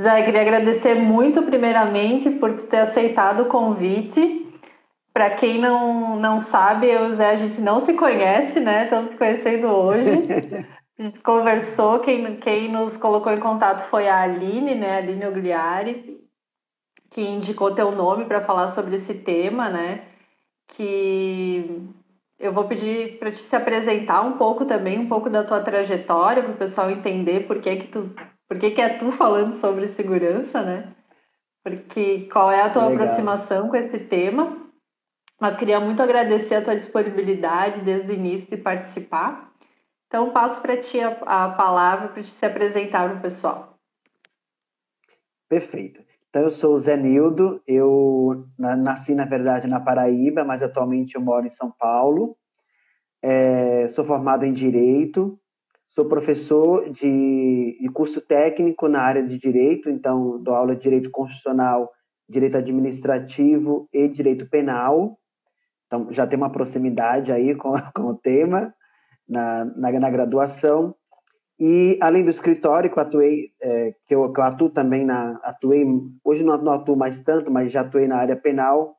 Zé, queria agradecer muito, primeiramente, por ter aceitado o convite. Para quem não, não sabe, eu e o Zé, a gente não se conhece, né? Estamos se conhecendo hoje. A gente conversou, quem, quem nos colocou em contato foi a Aline, né? A Aline Ogliari, que indicou teu nome para falar sobre esse tema, né? Que eu vou pedir para te se apresentar um pouco também, um pouco da tua trajetória, para o pessoal entender por que, que tu por que, que é tu falando sobre segurança, né? Porque qual é a tua Legal. aproximação com esse tema? Mas queria muito agradecer a tua disponibilidade desde o início de participar. Então, passo para ti a, a palavra para te se apresentar para o pessoal. Perfeito. Então, eu sou o Zé Nildo, eu nasci, na verdade, na Paraíba, mas atualmente eu moro em São Paulo. É, sou formado em Direito, Sou professor de, de, curso técnico na área de direito, então dou aula de direito constitucional, direito administrativo e direito penal. Então já tem uma proximidade aí com, com o tema na, na, na, graduação. E além do escritório que eu atuei, é, que, eu, que eu atuo também na atuei hoje não, não atuo mais tanto, mas já atuei na área penal,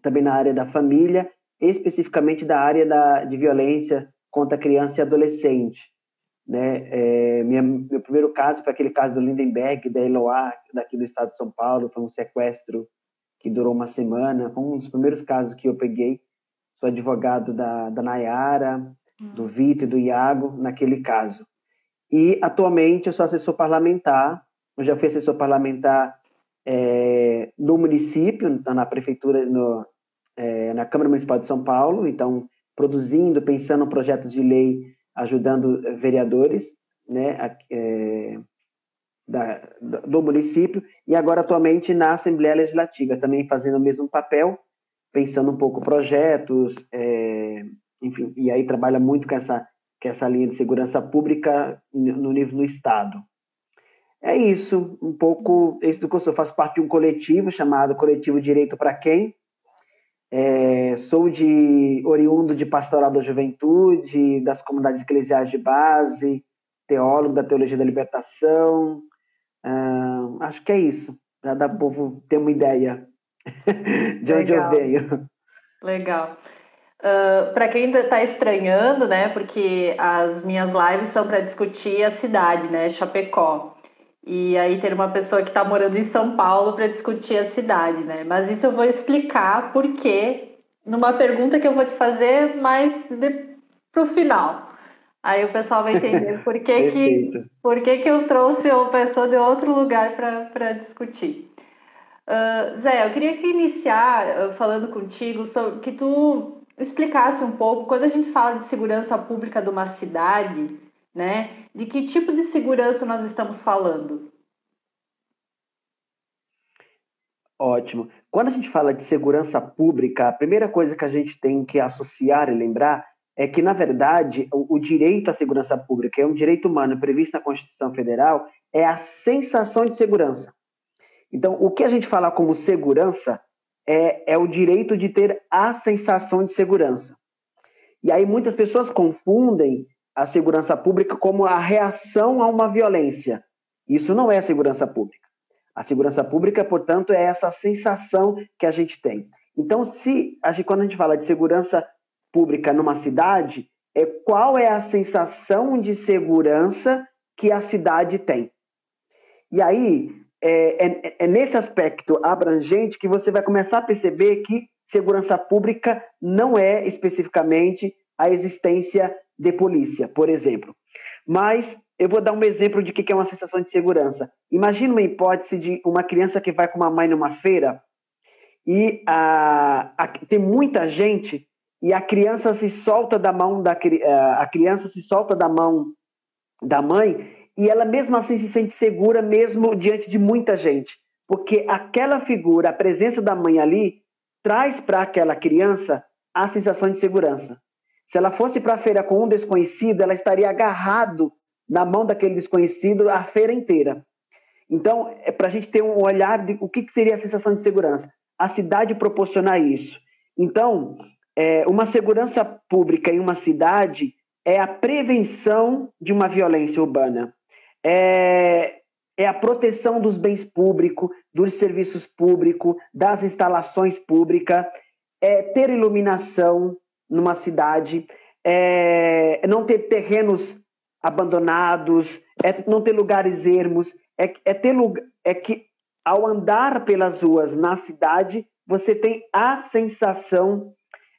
também na área da família, especificamente da área da, de violência contra criança e adolescente. Né? É, minha, meu primeiro caso foi aquele caso do Lindenberg, da Eloá, daqui do estado de São Paulo, foi um sequestro que durou uma semana, foi um dos primeiros casos que eu peguei, sou advogado da, da Nayara, do hum. Vitor e do Iago, naquele caso. E, atualmente, eu sou assessor parlamentar, eu já fui assessor parlamentar é, no município, na prefeitura, no, é, na Câmara Municipal de São Paulo, então, produzindo, pensando projetos de lei ajudando vereadores né, é, da, do município e agora atualmente na Assembleia Legislativa, também fazendo o mesmo papel, pensando um pouco projetos, é, enfim, e aí trabalha muito com essa, com essa linha de segurança pública no nível do Estado. É isso, um pouco, esse do curso, eu faço parte de um coletivo chamado Coletivo Direito para Quem, é, sou de oriundo de pastoral da juventude, das comunidades eclesiais de base, teólogo da teologia da libertação. Uh, acho que é isso, para dar o povo ter uma ideia de Legal. onde eu venho. Legal. Uh, para quem está estranhando, né? Porque as minhas lives são para discutir a cidade, né? Chapecó e aí ter uma pessoa que está morando em São Paulo para discutir a cidade, né? Mas isso eu vou explicar porque numa pergunta que eu vou te fazer mais para o final. Aí o pessoal vai entender por que, que, por que, que eu trouxe uma pessoa de outro lugar para discutir. Uh, Zé, eu queria que iniciar uh, falando contigo sobre que tu explicasse um pouco quando a gente fala de segurança pública de uma cidade, né? De que tipo de segurança nós estamos falando? Ótimo. Quando a gente fala de segurança pública, a primeira coisa que a gente tem que associar e lembrar é que, na verdade, o, direito à segurança pública é um direito humano previsto na Constituição Federal, é a sensação de segurança. Então, o que a gente fala como segurança é, é o direito de ter a sensação de segurança. E aí muitas pessoas confundem a segurança pública como a reação a uma violência. Isso não é segurança pública. A segurança pública, portanto, é essa sensação que a gente tem. Então, se a gente, quando a gente fala de segurança pública numa cidade, é qual é a sensação de segurança que a cidade tem. E aí, é, é, é nesse aspecto abrangente que você vai começar a perceber que segurança pública não é especificamente a existência de polícia, por exemplo. Mas eu vou dar um exemplo de que é uma sensação de segurança. Imagina uma hipótese de uma criança que vai com uma mãe numa feira e a, a, tem muita gente e a criança se solta da mão da a criança se solta da mão da mãe e ela mesmo assim se sente segura mesmo diante de muita gente, porque aquela figura, a presença da mãe ali traz para aquela criança a sensação de segurança. Se ela fosse para a feira com um desconhecido, ela estaria agarrado na mão daquele desconhecido a feira inteira. Então, é para a gente ter um olhar de o que, seria a sensação de segurança. A cidade proporcionar isso. Então, é, uma segurança pública em uma cidade é a prevenção de uma violência urbana. É, é a proteção dos bens públicos, dos serviços públicos, das instalações públicas, é ter iluminação numa cidade, é não ter terrenos abandonados, é não ter lugares ermos, é, é ter lugar, é que ao andar pelas ruas na cidade, você tem a sensação,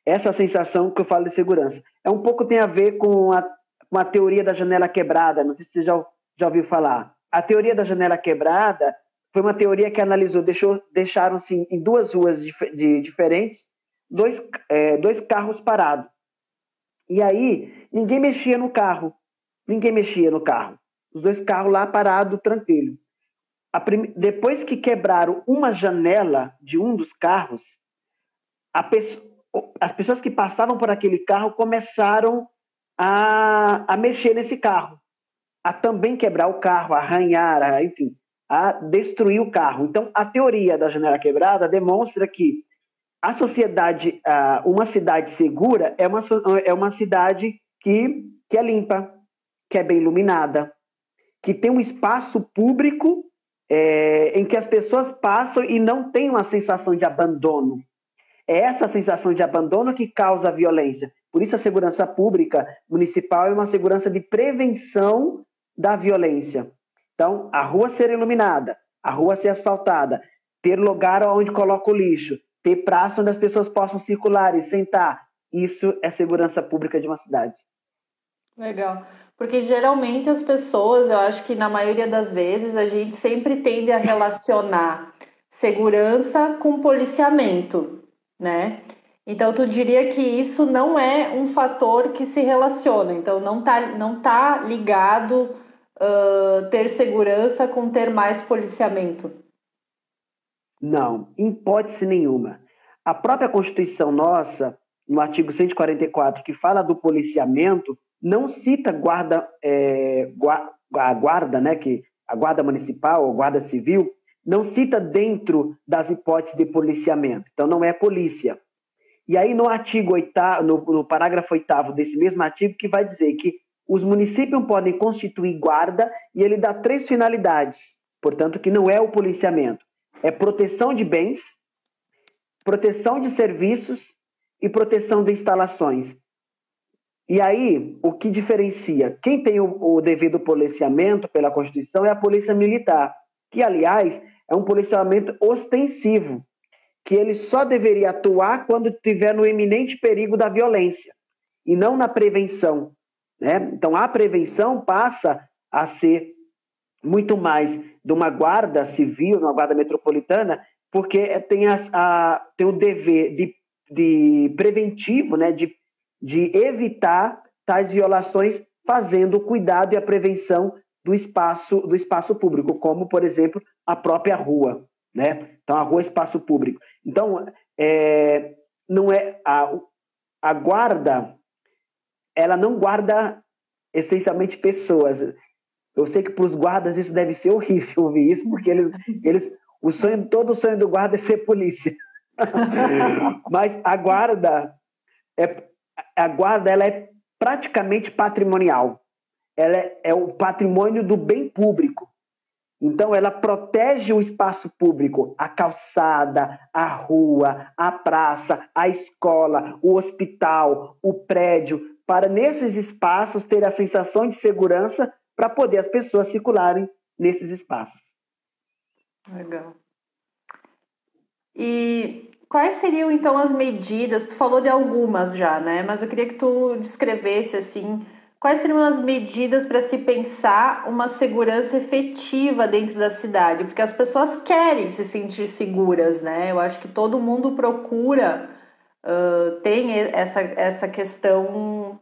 essa sensação que eu falo de segurança. É um pouco tem a ver com a, com a teoria da janela quebrada, não sei se você já, já ouviu falar. A teoria da janela quebrada foi uma teoria que analisou, deixou, deixaram-se em duas ruas de, diferentes, dois, é, dois carros parados. E aí, ninguém mexia no carro. Ninguém mexia no carro. Os dois carros lá parados, tranquilo. Prim... Depois que quebraram uma janela de um dos carros, as pessoas que passavam por aquele carro começaram a, a mexer nesse carro a também quebrar o carro, a arranhar, a, enfim, a destruir o carro. Então, a teoria da janela quebrada demonstra que a sociedade, uma cidade segura é uma, é uma cidade que, que é limpa, que é bem iluminada, que tem um espaço público é, em que as pessoas passam e não tem uma sensação de abandono. É essa sensação de abandono que causa a violência. Por isso, a segurança pública municipal é uma segurança de prevenção da violência. Então, a rua ser iluminada, a rua ser asfaltada, ter lugar onde coloca o lixo, ter praça onde as pessoas possam circular e sentar. Isso é segurança pública de uma cidade. Legal. Porque geralmente as pessoas, eu acho que na maioria das vezes, a gente sempre tende a relacionar segurança com policiamento, né? Então, tu diria que isso não é um fator que se relaciona, então não tá, não tá ligado uh, ter segurança com ter mais policiamento? Não, hipótese nenhuma. A própria Constituição nossa, no artigo 144, que fala do policiamento, não cita guarda, é, a guarda, né, que a guarda municipal ou guarda civil, não cita dentro das hipóteses de policiamento. Então, não é polícia. E aí, no artigo 8, no, no parágrafo 8 desse mesmo artigo, que vai dizer que os municípios podem constituir guarda e ele dá três finalidades, portanto, que não é o policiamento: é proteção de bens, proteção de serviços e proteção de instalações. E aí, o que diferencia? Quem tem o, o devido policiamento pela Constituição é a Polícia Militar, que, aliás, é um policiamento ostensivo, que ele só deveria atuar quando estiver no iminente perigo da violência, e não na prevenção. Né? Então, a prevenção passa a ser muito mais de uma guarda civil, uma guarda metropolitana, porque tem, a, a tem o dever de, de preventivo, né? de, de evitar tais violações, fazendo o cuidado e a prevenção do espaço, do espaço público, como, por exemplo, a própria rua. Né? Então, a rua é espaço público. Então, é, não é a, a guarda ela não guarda essencialmente pessoas. Eu sei que para os guardas isso deve ser horrível ouvir isso, porque eles, eles o sonho, todo o sonho do guarda é ser polícia. Mas a guarda é, a guarda ela é praticamente patrimonial. Ela é, é o patrimônio do bem público. Então, ela protege o espaço público, a calçada, a rua, a praça, a escola, o hospital, o prédio, para nesses espaços ter a sensação de segurança para poder as pessoas circularem nesses espaços. Legal. E quais seriam então as medidas? Tu falou de algumas já, né? Mas eu queria que tu descrevesse assim, quais seriam as medidas para se pensar uma segurança efetiva dentro da cidade? Porque as pessoas querem se sentir seguras, né? Eu acho que todo mundo procura uh, tem essa, essa questão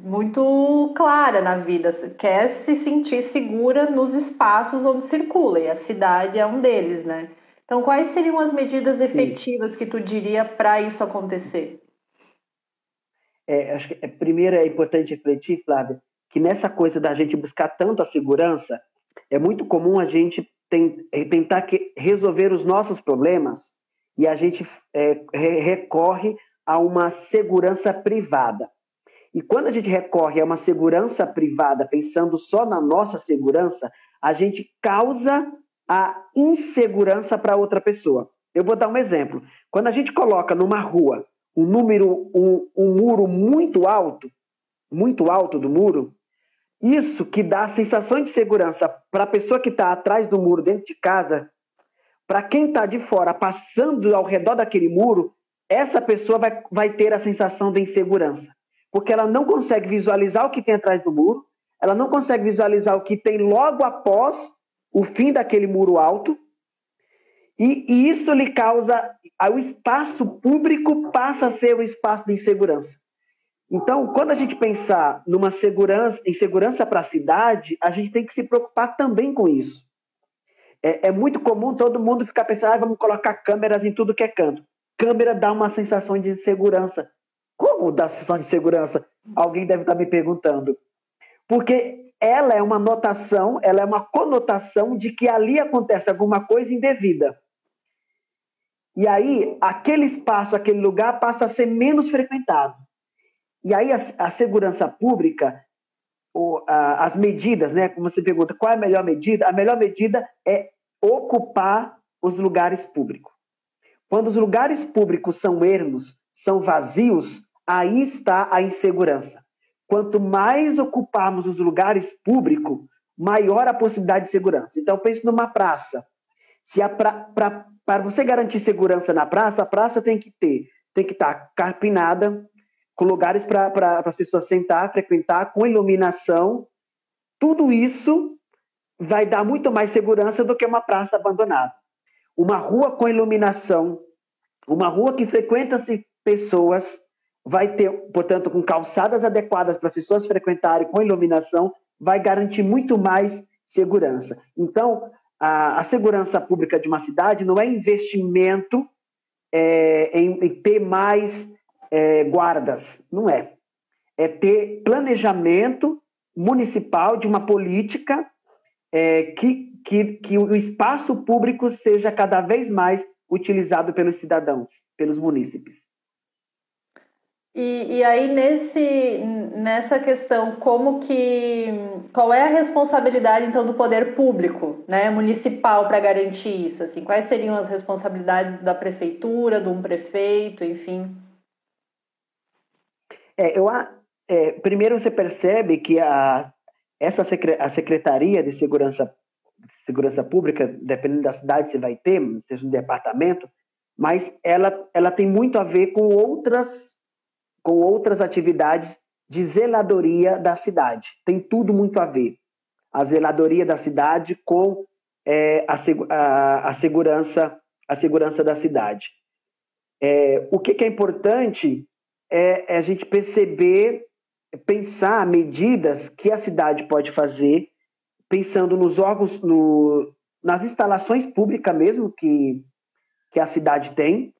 muito clara na vida, quer se sentir segura nos espaços onde circula, e a cidade é um deles, né? Então, quais seriam as medidas efetivas Sim. que tu diria para isso acontecer? É, acho que é, primeiro é importante refletir, Flávia, que nessa coisa da gente buscar tanto a segurança, é muito comum a gente tem, tentar que resolver os nossos problemas e a gente é, recorre a uma segurança privada. E quando a gente recorre a uma segurança privada, pensando só na nossa segurança, a gente causa a insegurança para outra pessoa. Eu vou dar um exemplo. Quando a gente coloca numa rua um número, um, um muro muito alto, muito alto do muro, isso que dá a sensação de segurança para a pessoa que está atrás do muro, dentro de casa, para quem está de fora, passando ao redor daquele muro, essa pessoa vai, vai ter a sensação de insegurança. Porque ela não consegue visualizar o que tem atrás do muro, ela não consegue visualizar o que tem logo após o fim daquele muro alto, e, e isso lhe causa. O espaço público passa a ser o espaço de insegurança. Então, quando a gente pensar numa segurança, em segurança para a cidade, a gente tem que se preocupar também com isso. É, é muito comum todo mundo ficar pensando, ah, vamos colocar câmeras em tudo que é canto. Câmera dá uma sensação de segurança. Como dá sensação de segurança? Alguém deve estar me perguntando. Porque ela é uma notação, ela é uma conotação de que ali acontece alguma coisa indevida. E aí, aquele espaço, aquele lugar passa a ser menos frequentado. E aí, a, a segurança pública, a, as medidas, né? Como você pergunta, qual é a melhor medida? A melhor medida é ocupar os lugares públicos. Quando os lugares públicos são ermos, são vazios, aí está a insegurança. Quanto mais ocuparmos os lugares públicos, maior a possibilidade de segurança. Então, pense numa praça. Se pra, pra, para você garantir segurança na praça, a praça tem que ter, tem que estar carpinada, com lugares para as pessoas sentar, frequentar, com iluminação. Tudo isso vai dar muito mais segurança do que uma praça abandonada. Uma rua com iluminação, uma rua que frequenta-se pessoas, vai ter, portanto, com calçadas adequadas para as pessoas frequentarem, com iluminação, vai garantir muito mais segurança. Então, a, a segurança pública de uma cidade não é investimento é, em, em, ter mais é, guardas, não é. É ter planejamento municipal de uma política é, que, que, que o espaço público seja cada vez mais utilizado pelos cidadãos, pelos munícipes. E, e, aí nesse nessa questão como que qual é a responsabilidade então do poder público, né, municipal para garantir isso assim? Quais seriam as responsabilidades da prefeitura, de um prefeito, enfim? É, eu é, primeiro você percebe que a essa a secretaria de segurança segurança pública, dependendo da cidade você vai ter, seja um departamento, mas ela ela tem muito a ver com outras com outras atividades de zeladoria da cidade. Tem tudo muito a ver. A zeladoria da cidade com é, a, a, a, segurança, a segurança da cidade. É, o que, que, é importante é, é, a gente perceber, pensar medidas que a cidade pode fazer, pensando nos órgãos, no, nas instalações públicas mesmo que, que a cidade tem,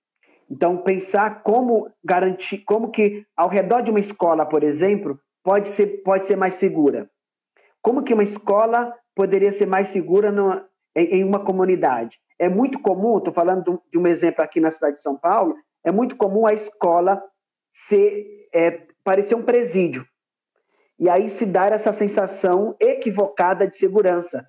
então, pensar como garantir, como que ao redor de uma escola, por exemplo, pode ser, pode ser mais segura. Como que uma escola poderia ser mais segura no, em, em, uma comunidade? É muito comum, estou falando de um exemplo aqui na cidade de São Paulo, é muito comum a escola ser, é, parecer um presídio. E aí se dar essa sensação equivocada de segurança.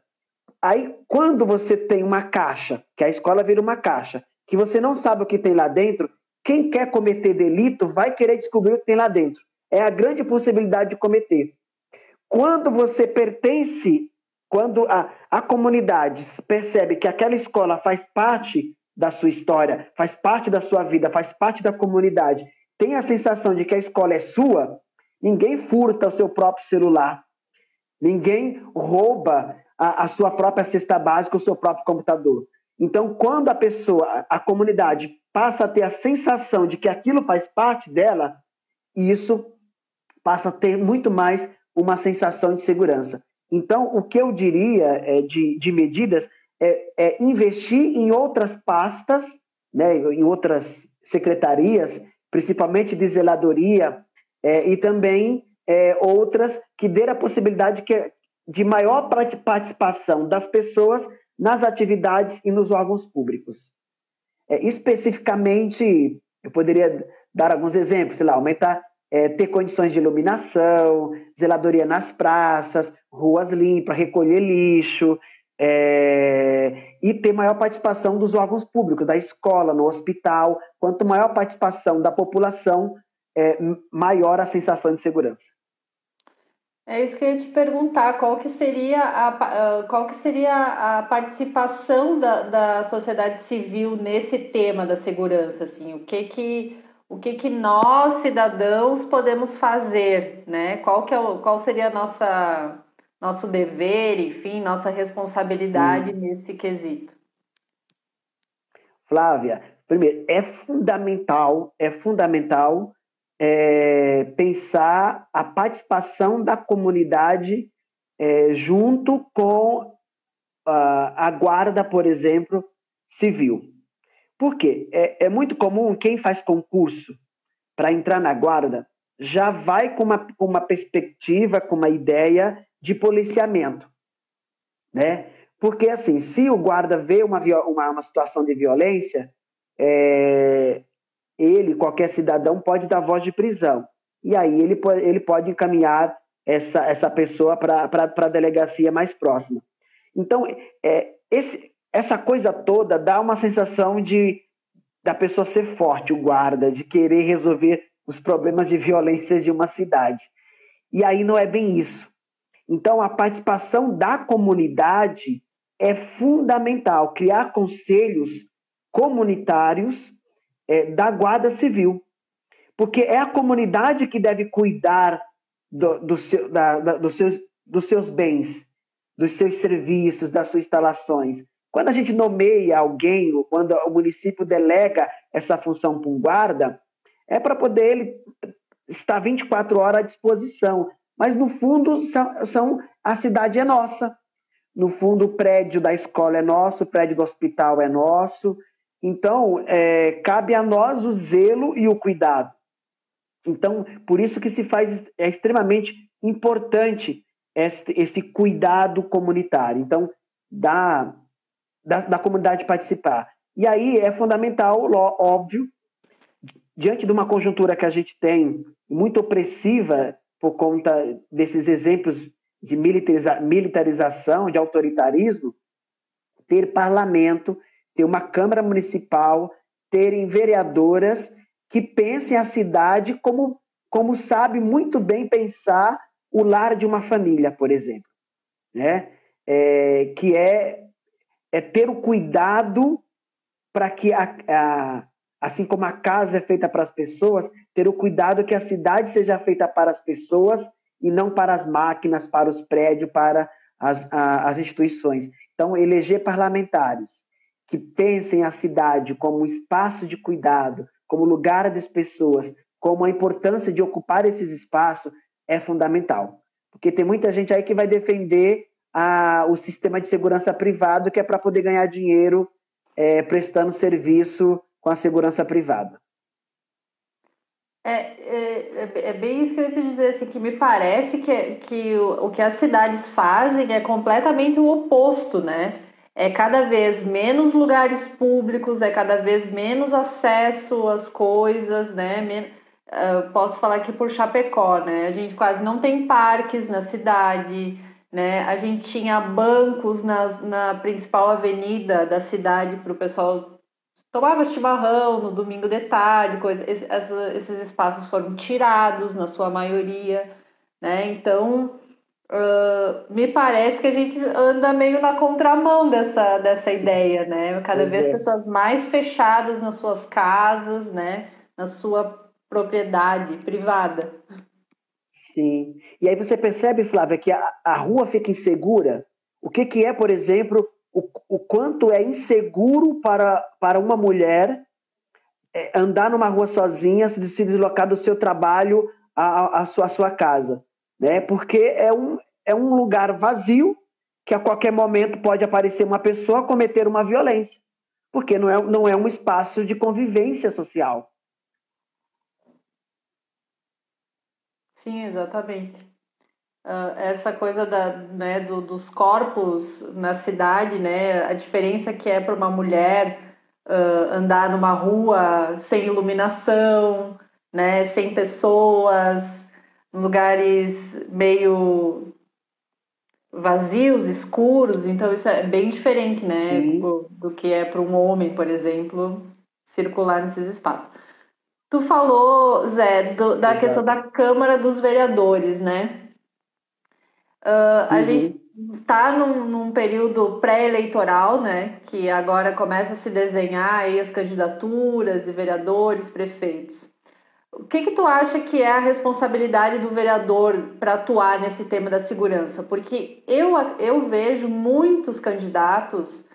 Aí, quando você tem uma caixa, que a escola vira uma caixa, que você não sabe o que tem lá dentro, quem quer cometer delito vai querer descobrir o que tem lá dentro. É a grande possibilidade de cometer. Quando você pertence, quando a, a comunidade percebe que aquela escola faz parte da sua história, faz parte da sua vida, faz parte da comunidade, tem a sensação de que a escola é sua, ninguém furta o seu próprio celular, ninguém rouba a, a sua própria cesta básica, o seu próprio computador. Então, quando a pessoa, a comunidade, passa a ter a sensação de que aquilo faz parte dela, isso passa a ter muito mais uma sensação de segurança. Então, o que eu diria é, de, de medidas é, é, investir em outras pastas, né, em outras secretarias, principalmente de zeladoria, é, e também é, outras que dê a possibilidade que, de maior participação das pessoas nas atividades e nos órgãos públicos. É, especificamente, eu poderia dar alguns exemplos, sei lá, aumentar é, ter condições de iluminação, zeladoria nas praças, ruas limpas, recolher lixo, é, e ter maior participação dos órgãos públicos, da escola, no hospital. Quanto maior participação da população, é, maior a sensação de segurança. É isso que eu ia te perguntar, qual que seria a, qual que seria a participação da, da sociedade civil nesse tema da segurança, assim, o que que o que, que nós, cidadãos, podemos fazer, né? Qual, que é o, qual seria a nossa, nosso dever, enfim, nossa responsabilidade Sim. nesse quesito? Flávia, primeiro, é fundamental, é fundamental é, pensar a participação da comunidade é, junto com a, a guarda, por exemplo, civil. Por quê? É, é muito comum quem faz concurso para entrar na guarda já vai com uma, com uma perspectiva, com uma ideia de policiamento, né? Porque, assim, se o guarda vê uma, uma, uma situação de violência, é, ele, qualquer cidadão, pode dar voz de prisão. E aí ele, ele pode encaminhar essa, essa pessoa para a delegacia mais próxima. Então, é, esse, essa coisa toda dá uma sensação de da pessoa ser forte, o guarda, de querer resolver os problemas de violência de uma cidade. E aí não é bem isso. Então, a participação da comunidade é fundamental. Criar conselhos comunitários é, da Guarda Civil. Porque é a comunidade que deve cuidar do, do seu, da, da, dos, seus, dos seus bens, dos seus serviços, das suas instalações. Quando a gente nomeia alguém, ou quando o município delega essa função para um guarda, é para poder ele estar 24 horas à disposição. Mas, no fundo, são, são, a cidade é nossa. No fundo, o prédio da escola é nosso, o prédio do hospital é nosso. Então, é, cabe a nós o zelo e o cuidado. Então, por isso que se faz, é extremamente importante esse cuidado comunitário. Então, da da, da comunidade participar. E aí é fundamental, óbvio, diante de uma conjuntura que a gente tem muito opressiva por conta desses exemplos de militariza militarização, de autoritarismo, ter parlamento, ter uma Câmara Municipal, terem vereadoras que pensem a cidade como, como sabe muito bem pensar o lar de uma família, por exemplo. Né? É, que é é ter o cuidado para que, a, a, assim como a casa é feita para as pessoas, ter o cuidado que a cidade seja feita para as pessoas e não para as máquinas, para os prédios, para as, a, as instituições. Então, eleger parlamentares que pensem a cidade como um espaço de cuidado, como lugar das pessoas, como a importância de ocupar esses espaços é fundamental. Porque tem muita gente aí que vai defender a, o sistema de segurança privado, que é para poder ganhar dinheiro é, prestando serviço com a segurança privada. É, é, é, bem isso que eu ia dizer, assim, que me parece que, que o, o que as cidades fazem é completamente o oposto, né? É cada vez menos lugares públicos, é cada vez menos acesso às coisas, né? Men uh, posso falar aqui por Chapecó, né? A gente quase não tem parques na cidade, né? A gente tinha bancos nas, na principal avenida da cidade para o pessoal tomava chimarrão no domingo de tarde, coisa, esses espaços foram tirados na sua maioria, né? Então uh, me parece que a gente anda meio na contramão dessa, dessa ideia, né? Cada pois vez é. pessoas mais fechadas nas suas casas, né? Na sua propriedade privada. Sim. E aí você percebe, Flávia, que a, a rua fica insegura. O que, que é, por exemplo, o, o quanto é inseguro para, para uma mulher é, andar numa rua sozinha, se, se deslocar do seu trabalho à, à, sua, à sua casa. Né? Porque é um, é um lugar vazio que a qualquer momento pode aparecer uma pessoa cometer uma violência. Porque não é, não é um espaço de convivência social. Sim, exatamente. Uh, essa coisa da, né, do, dos corpos na cidade, né, a diferença que é para uma mulher uh, andar numa rua sem iluminação, né, sem pessoas, lugares meio vazios, escuros, então isso é bem diferente, né, do, do, que é para um homem, por exemplo, circular nesses espaços. Tu falou, Zé, do, da Exato. questão da Câmara dos Vereadores, né? Uh, a uhum. gente está num, num, período pré-eleitoral, né? Que agora começa a se desenhar aí as candidaturas e vereadores, prefeitos. O que, que tu acha que é a responsabilidade do vereador para atuar nesse tema da segurança? Porque eu, eu vejo muitos candidatos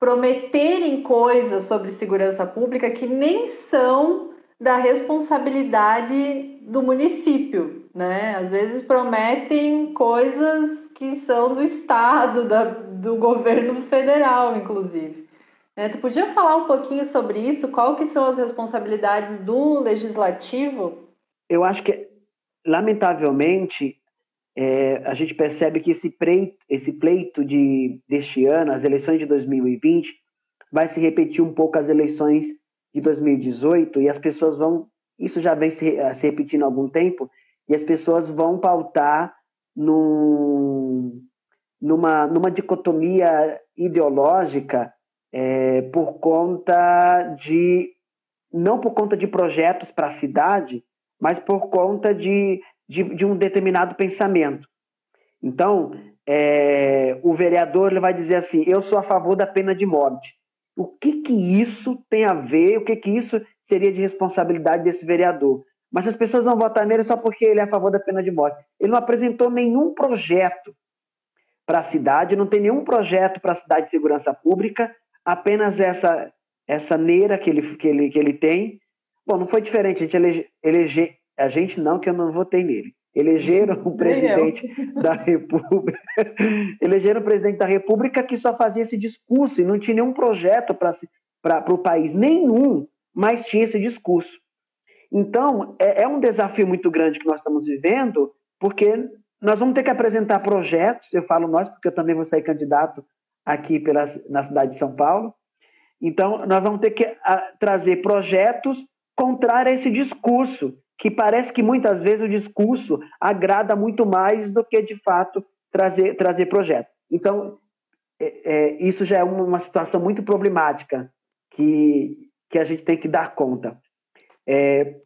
prometerem coisas sobre segurança pública que nem são da responsabilidade do município, né? Às vezes prometem coisas que são do Estado, da, do governo federal, inclusive. É, tu podia falar um pouquinho sobre isso? Qual que são as responsabilidades do legislativo? Eu acho que, lamentavelmente, é, a gente percebe que esse pleito, esse pleito de, deste ano, as eleições de 2020, vai se repetir um pouco as eleições de 2018 e as pessoas vão, isso já vem se, se repetindo há algum tempo, e as pessoas vão pautar num, numa, numa dicotomia ideológica é, por conta de não por conta de projetos para a cidade, mas por conta de, de, de, um determinado pensamento. Então, é, o vereador ele vai dizer assim: eu sou a favor da pena de morte. O que que isso tem a ver? O que que isso seria de responsabilidade desse vereador? Mas as pessoas vão votar nele só porque ele é a favor da pena de morte. Ele não apresentou nenhum projeto para a cidade, não tem nenhum projeto para a cidade de segurança pública, apenas essa essa neira que ele, que ele, que ele tem. Bom, não foi diferente, a gente elege, elege a gente não, que eu não votei nele. Elegeram o presidente da República, elegeram o presidente da República que só fazia esse discurso e não tinha nenhum projeto para o país, nenhum, mas tinha esse discurso. Então, é, é um desafio muito grande que nós estamos vivendo, porque nós vamos ter que apresentar projetos, eu falo nós, porque eu também vou sair candidato aqui pela, na cidade de São Paulo. Então, nós vamos ter que a, trazer projetos contrários a esse discurso, que parece que muitas vezes o discurso agrada muito mais do que, de fato, trazer, trazer projeto. Então, é, é, isso já é uma, uma, situação muito problemática que, que a gente tem que dar conta. É,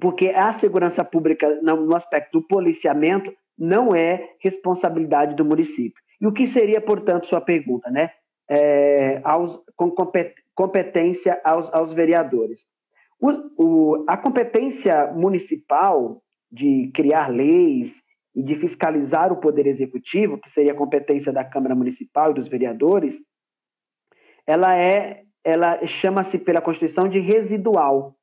porque a segurança pública, no aspecto do policiamento, não é responsabilidade do município. E o que seria, portanto, sua pergunta, né? É, aos, com competência aos, aos vereadores. O, o, a competência municipal de criar leis e de fiscalizar o poder executivo, que seria a competência da Câmara Municipal e dos vereadores, ela é, ela chama-se pela Constituição de residual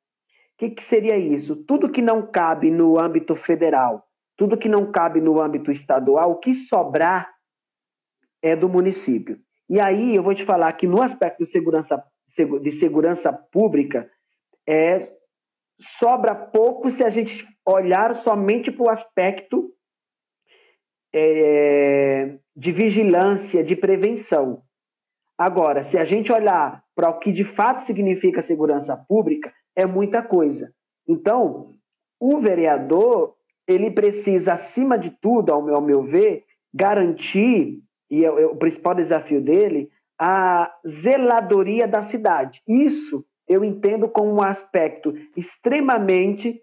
que, que seria isso? Tudo que não cabe no âmbito federal, tudo que não cabe no âmbito estadual, o que sobrar é do município. E aí eu vou te falar que no aspecto de segurança, de segurança pública, é, sobra pouco se a gente olhar somente para o aspecto é, de vigilância, de prevenção. Agora, se a gente olhar para o que de fato significa segurança pública, é muita coisa. Então, o vereador, ele precisa, acima de tudo, ao meu, ao meu ver, garantir, e é, é o principal desafio dele, a zeladoria da cidade. Isso eu entendo como um aspecto extremamente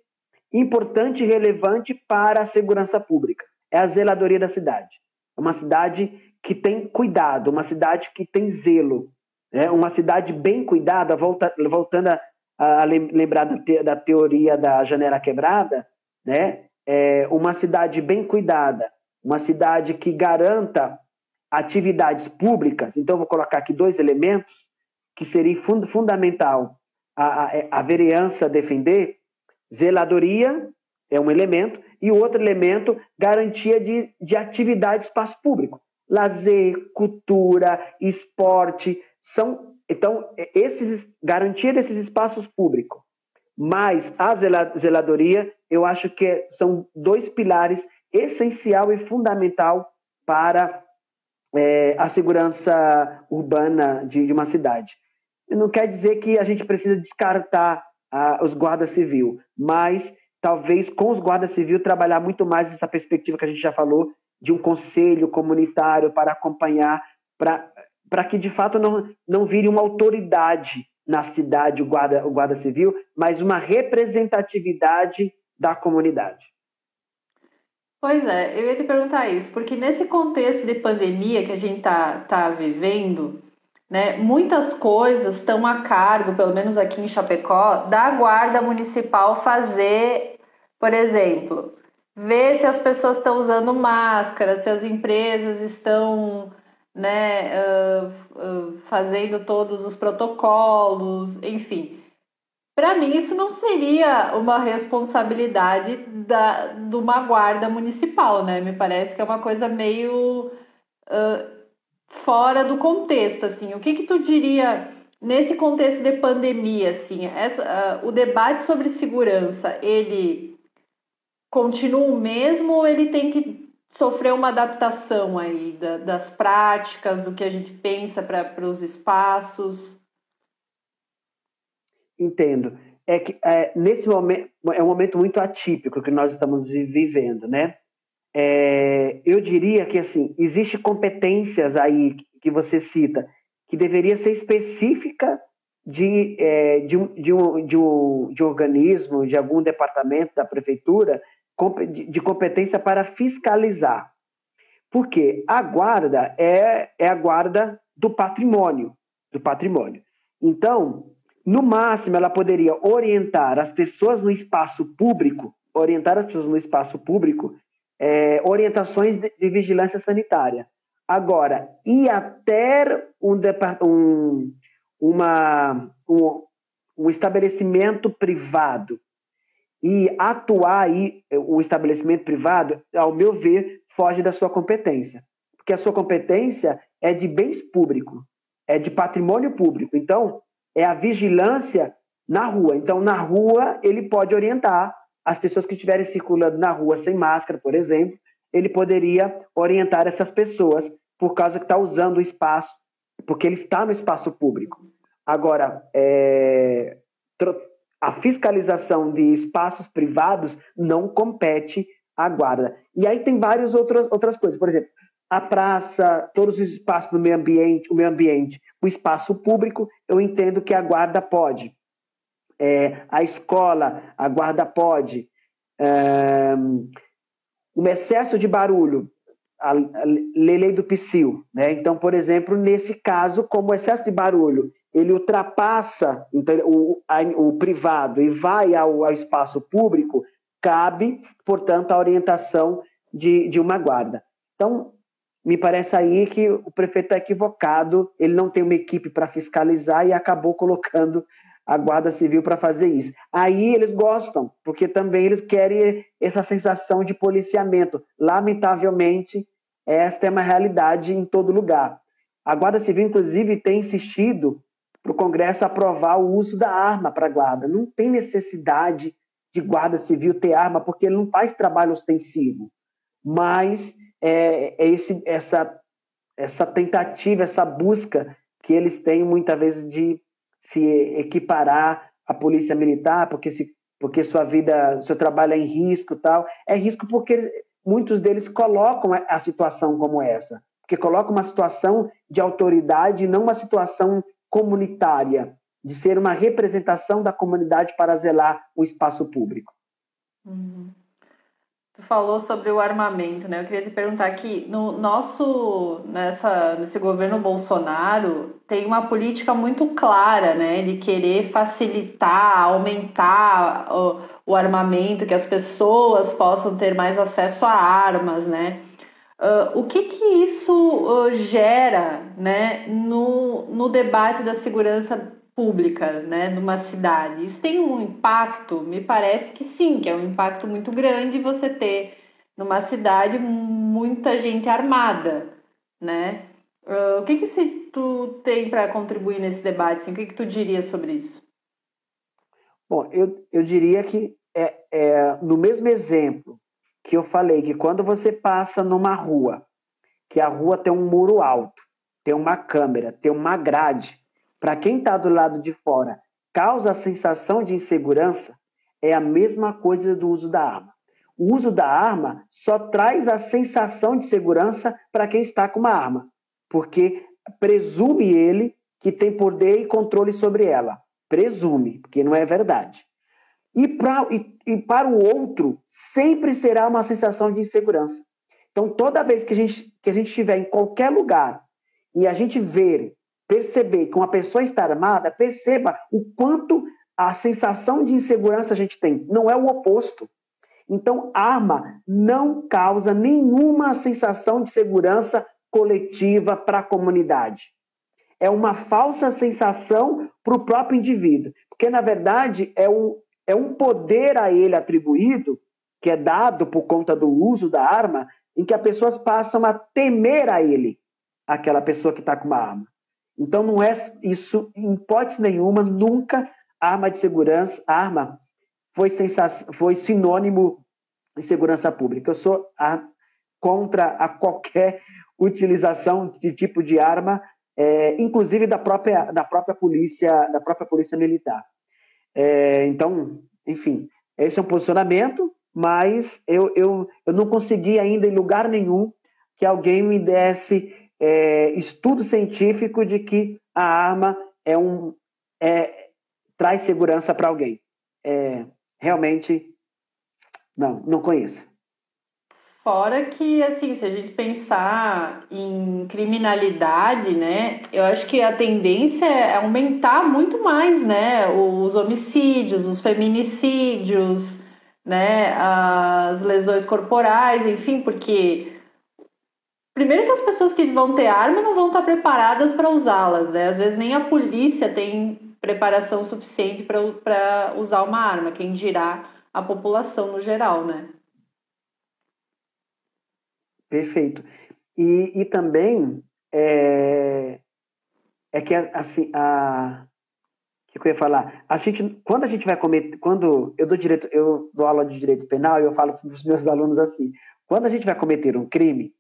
importante e relevante para a segurança pública. É a zeladoria da cidade. É uma cidade que tem cuidado, uma cidade que tem zelo, é uma cidade bem cuidada, volta, voltando a, a lembrar da, te, da teoria da janela quebrada, né? É uma cidade bem cuidada, uma cidade que garanta atividades públicas. Então, vou colocar aqui dois elementos que seria fund fundamental a, a, a vereança defender: zeladoria é um elemento, e o outro elemento, garantia de, de atividade espaço público. Lazer, cultura, esporte, são então, esses, garantia desses espaços públicos, mais a zeladoria, eu acho que são dois pilares essencial e fundamental para é, a segurança urbana de, de uma cidade. Não quer dizer que a gente precisa descartar os guardas civil, mas talvez com os guardas civil trabalhar muito mais essa perspectiva que a gente já falou de um conselho comunitário para acompanhar, para que de fato não, não vire uma autoridade na cidade o guarda, o guarda civil, mas uma representatividade da comunidade. Pois é, eu ia te perguntar isso, porque nesse contexto de pandemia que a gente está tá vivendo, né, muitas coisas estão a cargo, pelo menos aqui em Chapecó, da guarda municipal fazer, por exemplo, ver se as pessoas estão usando máscara, se as empresas estão né, uh, uh, fazendo todos os protocolos, enfim. Para mim, isso não seria uma responsabilidade da, de uma guarda municipal, né? Me parece que é uma coisa meio uh, fora do contexto, assim. O que que tu diria nesse contexto de pandemia, assim? Essa, uh, o debate sobre segurança, ele continua o mesmo ou ele tem que sofrer uma adaptação aí da, das práticas, do que a gente pensa para os espaços? Entendo. É que é, nesse momento é um momento muito atípico que nós estamos vivendo, né? É, eu diria que assim existe competências aí que você cita que deveria ser específica de, é, de, um, de, um, de, um, de um organismo, de algum departamento da prefeitura, de competência para fiscalizar. Porque a guarda é, é a guarda do patrimônio, do patrimônio. Então, no máximo, ela poderia orientar as pessoas no espaço público, orientar as pessoas no espaço público, é, orientações de, de, vigilância sanitária. Agora, ir até um, um, uma, um, um estabelecimento privado e atuar aí, o estabelecimento privado, ao meu ver, foge da sua competência. Porque a sua competência é de bens públicos, é de patrimônio público. Então, é a vigilância na rua. Então, na rua, ele pode orientar as pessoas que estiverem circulando na rua sem máscara, por exemplo, ele poderia orientar essas pessoas por causa que está usando o espaço, porque ele está no espaço público. Agora, é, a fiscalização de espaços privados não compete à guarda. E aí tem várias outras, outras coisas. Por exemplo, a praça, todos os espaços do meio ambiente, o meio ambiente, o espaço público, eu entendo que a guarda pode. É, a escola, a guarda pode. É, um excesso de barulho, a, lei do psil. Né? Então, por exemplo, nesse caso, como o excesso de barulho ele ultrapassa então, o, a, o privado e vai ao, ao espaço público, cabe, portanto, a orientação de, de uma guarda. Então, me parece aí que o prefeito está equivocado, ele não tem uma equipe para fiscalizar e acabou colocando a Guarda Civil para fazer isso. Aí eles gostam, porque também eles querem essa sensação de policiamento. Lamentavelmente, esta é uma realidade em todo lugar. A Guarda Civil, inclusive, tem insistido para o Congresso aprovar o uso da arma para a Guarda. Não tem necessidade de Guarda Civil ter arma, porque ele não faz trabalho ostensivo. Mas é, é esse, essa, essa tentativa, essa busca que eles têm muitas vezes de se equiparar à polícia militar, porque se porque sua vida, seu trabalho é em risco, tal. É risco porque muitos deles colocam a situação como essa, porque colocam uma situação de autoridade, não uma situação comunitária, de ser uma representação da comunidade para zelar o espaço público. Uhum. Tu falou sobre o armamento, né? Eu queria te perguntar aqui, no nosso, nessa, nesse governo Bolsonaro, tem uma política muito clara, né? De querer facilitar, aumentar o, o armamento, que as pessoas possam ter mais acesso a armas, né? Uh, o que que isso uh, gera né, no, no debate da segurança pública né, numa cidade? Isso tem um impacto? Me parece que sim, que é um impacto muito grande você ter numa cidade muita gente armada, né? Uh, o que que se tu tem para contribuir nesse debate? Assim, o que que tu diria sobre isso? Bom, eu, eu diria que é, é, no mesmo exemplo que eu falei que quando você passa numa rua, que a rua tem um muro alto, tem uma câmera, tem uma grade, para quem está do lado de fora, causa a sensação de insegurança é a mesma coisa do uso da arma. O uso da arma só traz a sensação de segurança para quem está com uma arma, porque presume ele que tem poder e controle sobre ela. Presume, porque não é verdade. E, pra, e, e para o outro, sempre será uma sensação de insegurança. Então, toda vez que a gente, que a gente estiver em qualquer lugar e a gente ver, perceber que uma pessoa está armada, perceba o quanto a sensação de insegurança a gente tem. Não é o oposto. Então, arma não causa nenhuma sensação de segurança coletiva para a comunidade. É uma falsa sensação para o próprio indivíduo, porque, na verdade, é um, é um poder a ele atribuído, que é dado por conta do uso da arma, em que as pessoas passam a temer a ele, aquela pessoa que está com uma arma. Então, não é isso, em hipótese nenhuma, nunca arma de segurança, arma foi, foi sinônimo de segurança pública. Eu sou a, contra a qualquer utilização de tipo de arma, é, inclusive da própria, da própria polícia, da própria polícia militar. É, então, enfim, esse é um posicionamento, mas eu, eu, eu não consegui ainda em lugar nenhum que alguém me desse é, estudo científico de que a arma é um, é, traz segurança para alguém. É, realmente, não, não conheço. Fora que, assim, se a gente pensar em criminalidade, né, eu acho que a tendência é aumentar muito mais, né, os homicídios, os feminicídios, né, as lesões corporais, enfim, porque primeiro que as pessoas que vão ter arma não vão estar preparadas para usá-las, né, às vezes nem a polícia tem preparação suficiente para usar uma arma, quem dirá a população no geral, né? Perfeito. E, e também é, é que assim a que eu ia falar, a gente quando a gente vai cometer, quando eu dou direito, eu dou aula de direito penal e eu falo para os meus alunos assim, quando a gente vai cometer um crime,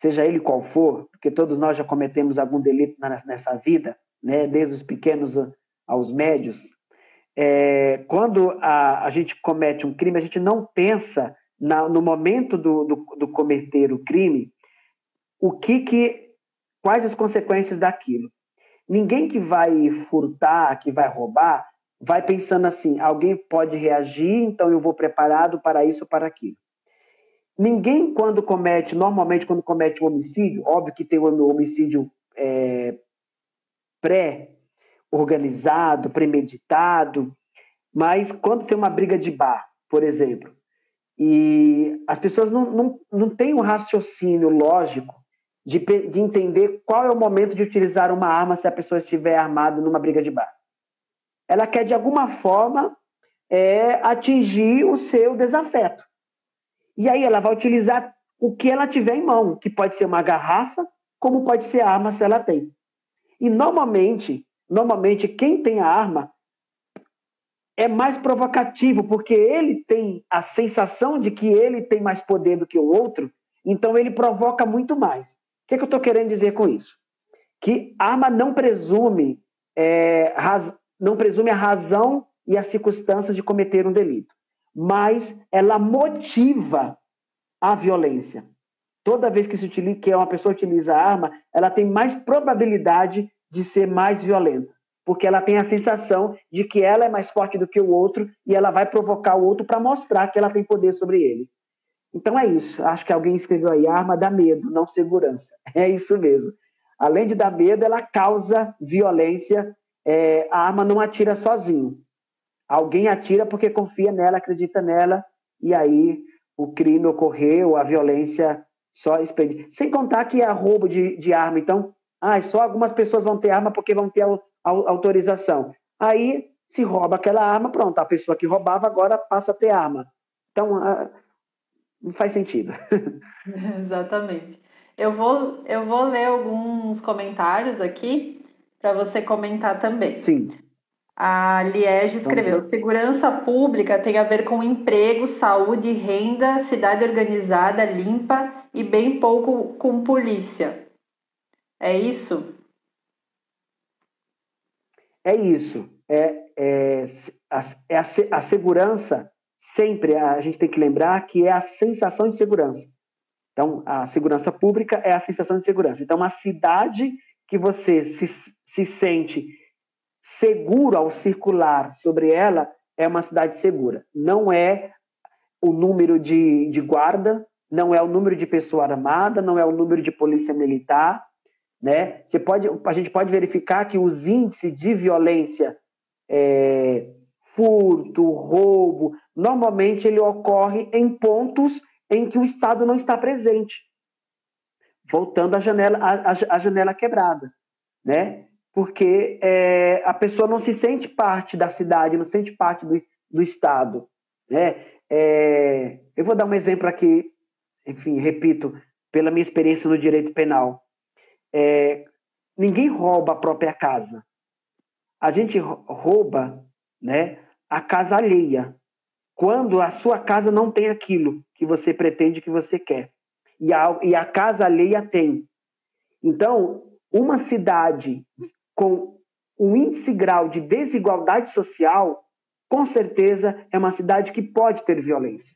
seja ele qual for, porque todos nós já cometemos algum delito nessa vida, né, desde os pequenos aos médios, é, quando a, a gente comete um crime, a gente não pensa na, no momento do, do, do, cometer o crime o que, que quais as consequências daquilo. Ninguém que vai furtar, que vai roubar, vai pensando assim: alguém pode reagir, então eu vou preparado para isso ou para aquilo. Ninguém, quando comete, normalmente, quando comete um homicídio, óbvio que tem o um homicídio é, pré organizado, premeditado, mas quando tem uma briga de bar, por exemplo, e as pessoas não, não, não têm um raciocínio lógico de, de entender qual é o momento de utilizar uma arma se a pessoa estiver armada numa briga de bar. Ela quer, de alguma forma, é, atingir o seu desafeto. E aí ela vai utilizar o que ela tiver em mão, que pode ser uma garrafa, como pode ser a arma se ela tem. E normalmente, Normalmente, quem tem a arma é mais provocativo, porque ele tem a sensação de que ele tem mais poder do que o outro, então ele provoca muito mais. O que, é que eu estou querendo dizer com isso? Que arma não presume, é, raz, não presume a razão e as circunstâncias de cometer um delito, mas ela motiva a violência. Toda vez que, se utiliza, que uma pessoa utiliza a arma, ela tem mais probabilidade de ser mais violenta, porque ela tem a sensação de que ela é mais forte do que o outro e ela vai provocar o outro para mostrar que ela tem poder sobre ele. Então é isso. Acho que alguém escreveu aí: arma dá medo, não segurança. É isso mesmo. Além de dar medo, ela causa violência. É, a arma não atira sozinho. Alguém atira porque confia nela, acredita nela, e aí o crime ocorreu, a violência só expande. Sem contar que é roubo de, de arma. Então, ah, só algumas pessoas vão ter arma porque vão ter autorização. Aí se rouba aquela arma, pronto, a pessoa que roubava agora passa a ter arma. Então, ah, não faz sentido. Exatamente. Eu vou, eu vou ler alguns comentários aqui para você comentar também. Sim. A Liege escreveu: segurança pública tem a ver com emprego, saúde, renda, cidade organizada, limpa e bem pouco com polícia. É isso? É isso. é, é, a, é a, a segurança, sempre a gente tem que lembrar que é a sensação de segurança. Então, a segurança pública é a sensação de segurança. Então, uma cidade que você se, se sente seguro ao circular sobre ela é uma cidade segura. Não é o número de, de guarda, não é o número de pessoa armada, não é o número de polícia militar, né? Você pode, a gente pode verificar que os índices de violência, é, furto, roubo, normalmente ele ocorre em pontos em que o Estado não está presente. Voltando à janela, à, à janela quebrada, né? Porque é, a pessoa não se sente parte da cidade, não se sente parte do, do Estado, né? É, eu vou dar um exemplo aqui, enfim, repito, pela minha experiência no direito penal. É, ninguém rouba a própria casa. A gente rouba né, a casa alheia, quando a sua casa não tem aquilo que você pretende, que você quer. E a, e a casa alheia tem. Então, uma cidade com um índice grau de desigualdade social, com certeza é uma cidade que pode ter violência.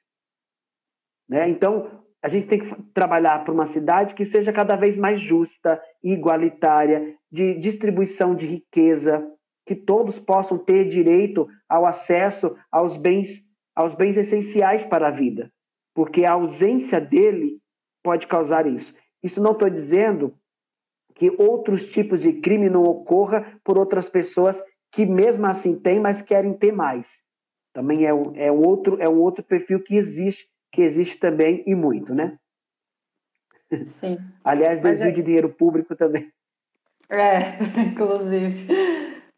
Né? Então, a gente tem que trabalhar para uma cidade que seja cada vez mais justa, igualitária, de distribuição de riqueza, que todos possam ter direito ao acesso aos bens, aos bens essenciais para a vida, porque a ausência dele pode causar isso. Isso não estou dizendo que outros tipos de crime não ocorra por outras pessoas que mesmo assim têm, mas querem ter mais. Também é um, é um outro é um outro perfil que existe que existe também e muito, né? Sim. Aliás, desvio é... de dinheiro público também. É, inclusive.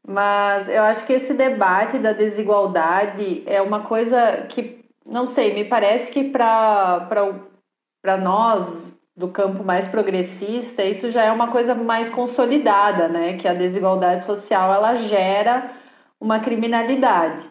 Mas eu acho que esse debate da desigualdade é uma coisa que, não sei, me parece que para nós do campo mais progressista, isso já é uma coisa mais consolidada, né? Que a desigualdade social ela gera uma criminalidade.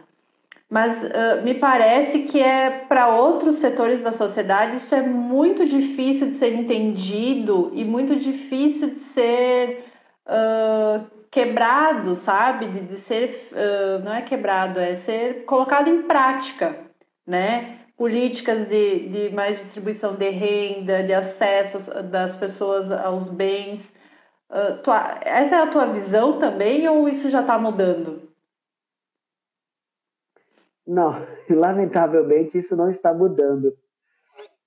Mas uh, me parece que é para outros setores da sociedade isso é muito difícil de ser entendido e muito difícil de ser uh, quebrado, sabe? De, de ser uh, não é quebrado, é ser colocado em prática, né? Políticas de, de mais distribuição de renda, de acesso das pessoas aos bens. Tua, essa é a tua visão também ou isso já está mudando? Não, lamentavelmente isso não está mudando.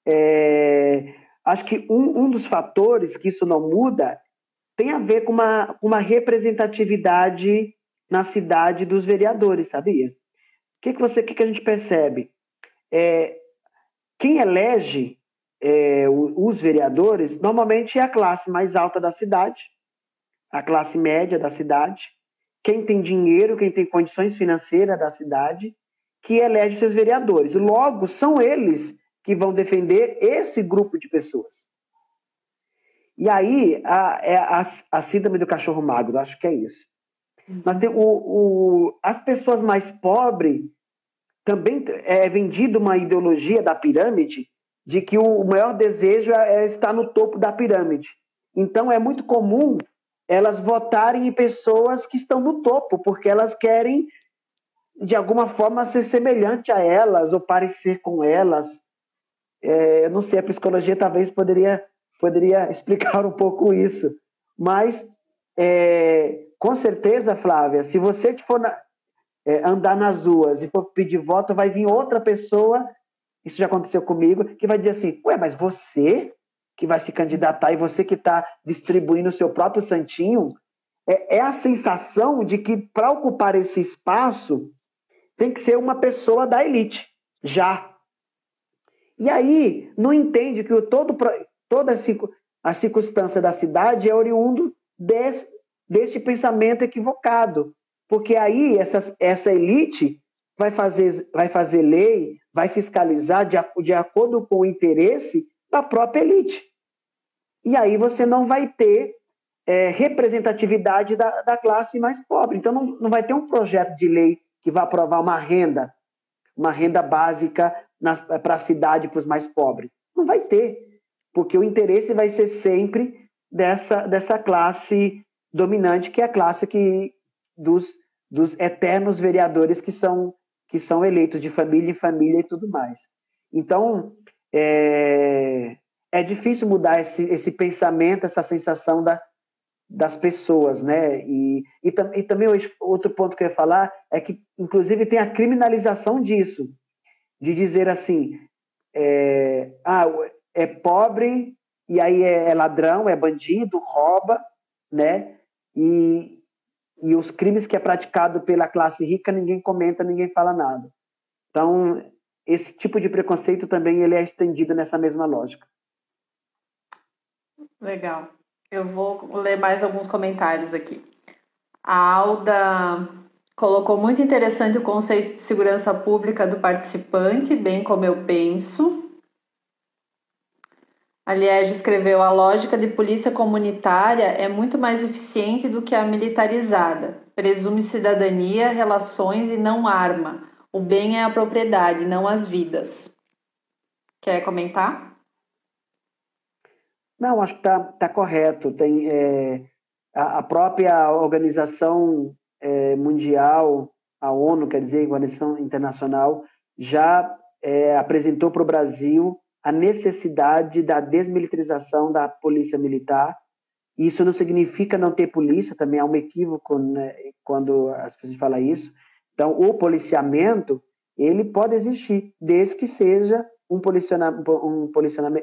É, acho que um, um dos fatores que isso não muda tem a ver com uma, uma representatividade na cidade dos vereadores, sabia? O que, que, você, que, que a gente percebe? É, quem elege é, os vereadores normalmente é a classe mais alta da cidade, a classe média da cidade, quem tem dinheiro, quem tem condições financeiras da cidade, que elege seus vereadores. Logo, são eles que vão defender esse grupo de pessoas. E aí, a, é a, a síndrome do cachorro magro, acho que é isso. Mas tem o, o, as pessoas mais pobres também é vendida uma ideologia da pirâmide de que o maior desejo é, é estar no topo da pirâmide. Então é muito comum elas votarem em pessoas que estão no topo, porque elas querem de alguma forma ser semelhante a elas ou parecer com elas. É, eu não sei, a psicologia talvez poderia, poderia explicar um pouco isso. Mas, é, com certeza, Flávia, se você for na, é, andar nas ruas e for pedir voto, vai vir outra pessoa, isso já aconteceu comigo, que vai dizer assim: Ué, mas você que vai se candidatar e você que está distribuindo o seu próprio santinho, é, é a sensação de que para ocupar esse espaço tem que ser uma pessoa da elite, já. E aí, não entende que o todo, toda a circunstância da cidade é oriundo desse, desse pensamento equivocado. Porque aí essa, essa elite vai fazer, vai fazer lei, vai fiscalizar de, de acordo com o interesse da própria elite. E aí você não vai ter é, representatividade da, da classe mais pobre. Então não, não vai ter um projeto de lei que vai aprovar uma renda, uma renda básica para a cidade, para os mais pobres. Não vai ter, porque o interesse vai ser sempre dessa, dessa classe dominante, que é a classe que, dos, dos eternos vereadores que são que são eleitos de família em família e tudo mais. Então, é, é difícil mudar esse, esse pensamento, essa sensação da, das pessoas, né? E, e, e, também outro ponto que eu ia falar é que, inclusive, tem a criminalização disso, de dizer assim, é, ah, é pobre e aí é, é ladrão, é bandido, rouba, né? E, e os crimes que é praticado pela classe rica ninguém comenta, ninguém fala nada. Então, esse tipo de preconceito também ele é estendido nessa mesma lógica. Legal. Eu vou ler mais alguns comentários aqui. A Alda colocou muito interessante o conceito de segurança pública do participante, bem como eu penso. A Liege escreveu: a lógica de polícia comunitária é muito mais eficiente do que a militarizada. Presume cidadania, relações e não arma. O bem é a propriedade, não as vidas. Quer comentar? Não, acho que está tá correto. Tem é, a, a, própria organização é, mundial, a ONU, quer dizer, a Organização Internacional, já é, apresentou para o Brasil a necessidade da desmilitarização da polícia militar. Isso não significa não ter polícia, também há um equívoco né, quando as pessoas falam isso. Então, o policiamento, ele pode existir, desde que seja um, policiamento, um,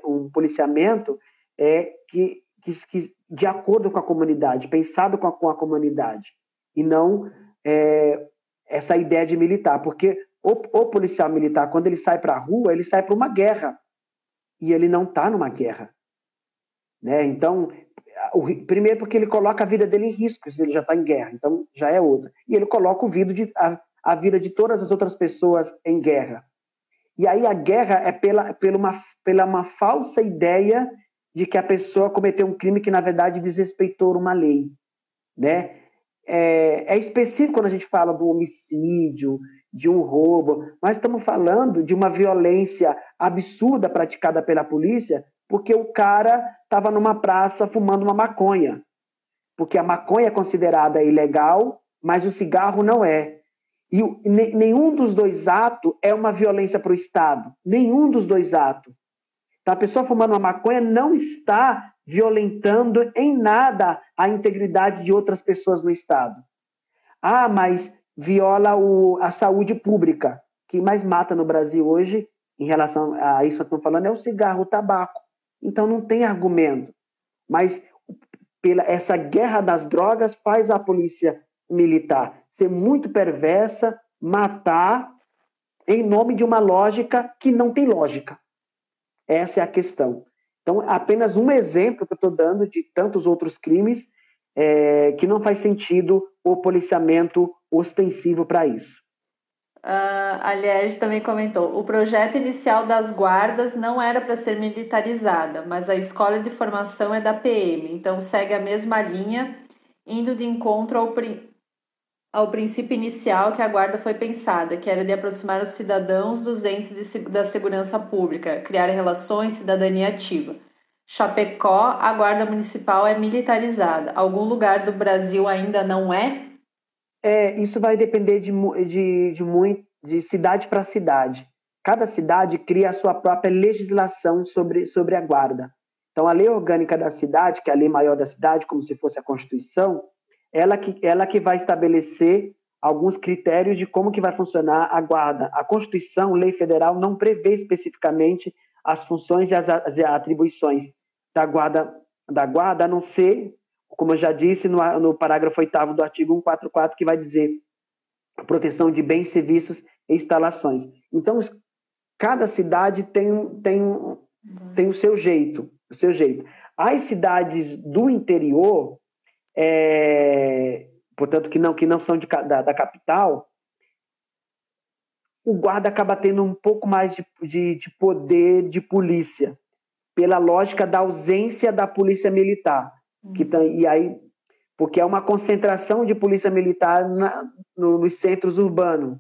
um policiamento é que, que, que, de acordo com a comunidade, pensado com a, com a comunidade, e não é, essa ideia de militar, porque o, o policial militar, quando ele sai para a rua, ele sai para uma guerra, e ele não está numa guerra. Né? Então, o, primeiro porque ele coloca a vida dele em risco, se ele já está em guerra, então já é outra. E ele coloca o vida de, a, a vida de todas as outras pessoas em guerra. E aí a guerra é pela, pela, uma, pela uma falsa ideia de que a pessoa cometeu um crime que, na verdade, desrespeitou uma lei. Né? É, é específico quando a gente fala do homicídio, de um roubo, mas estamos falando de uma violência absurda praticada pela polícia porque o cara estava numa praça fumando uma maconha. Porque a maconha é considerada ilegal, mas o cigarro não é. E nenhum dos dois atos é uma violência para o Estado. Nenhum dos dois atos. Então, a pessoa fumando uma maconha não está violentando em nada a integridade de outras pessoas no Estado. Ah, mas viola o, a saúde pública. O que mais mata no Brasil hoje, em relação a isso que estamos falando, é o cigarro, o tabaco. Então não tem argumento. Mas pela essa guerra das drogas faz a polícia militar ser muito perversa, matar em nome de uma lógica que não tem lógica. Essa é a questão. Então, apenas um exemplo que eu estou dando de tantos outros crimes é, que não faz sentido o policiamento ostensivo para isso. Uh, a Liege também comentou: o projeto inicial das guardas não era para ser militarizada, mas a escola de formação é da PM, então segue a mesma linha, indo de encontro ao, ao princípio inicial que a guarda foi pensada, que era de aproximar os cidadãos dos entes de, da segurança pública, criar relações, cidadania ativa. Chapecó, a guarda municipal é militarizada. Algum lugar do Brasil ainda não é? É, isso vai depender de, de, de, muito, de cidade para cidade. Cada cidade cria a sua própria legislação sobre, sobre a guarda. Então, a lei orgânica da cidade, que é a lei maior da cidade, como se fosse a Constituição, ela que, ela que vai estabelecer alguns critérios de como que vai funcionar a guarda. A Constituição, lei federal, não prevê especificamente as funções e as, as atribuições da guarda, da guarda, a não ser, como eu já disse no, no parágrafo 8 do artigo 144, que vai dizer proteção de bens, serviços e instalações. Então, cada cidade tem, tem, tem o seu jeito, o seu jeito. As cidades do interior, é, portanto, que não, que não são de, da, da, capital, o guarda acaba tendo um pouco mais de, de, de, poder de polícia, pela lógica da ausência da polícia militar. Que uhum. tá, e aí, porque é uma concentração de polícia militar na, no, nos centros urbanos.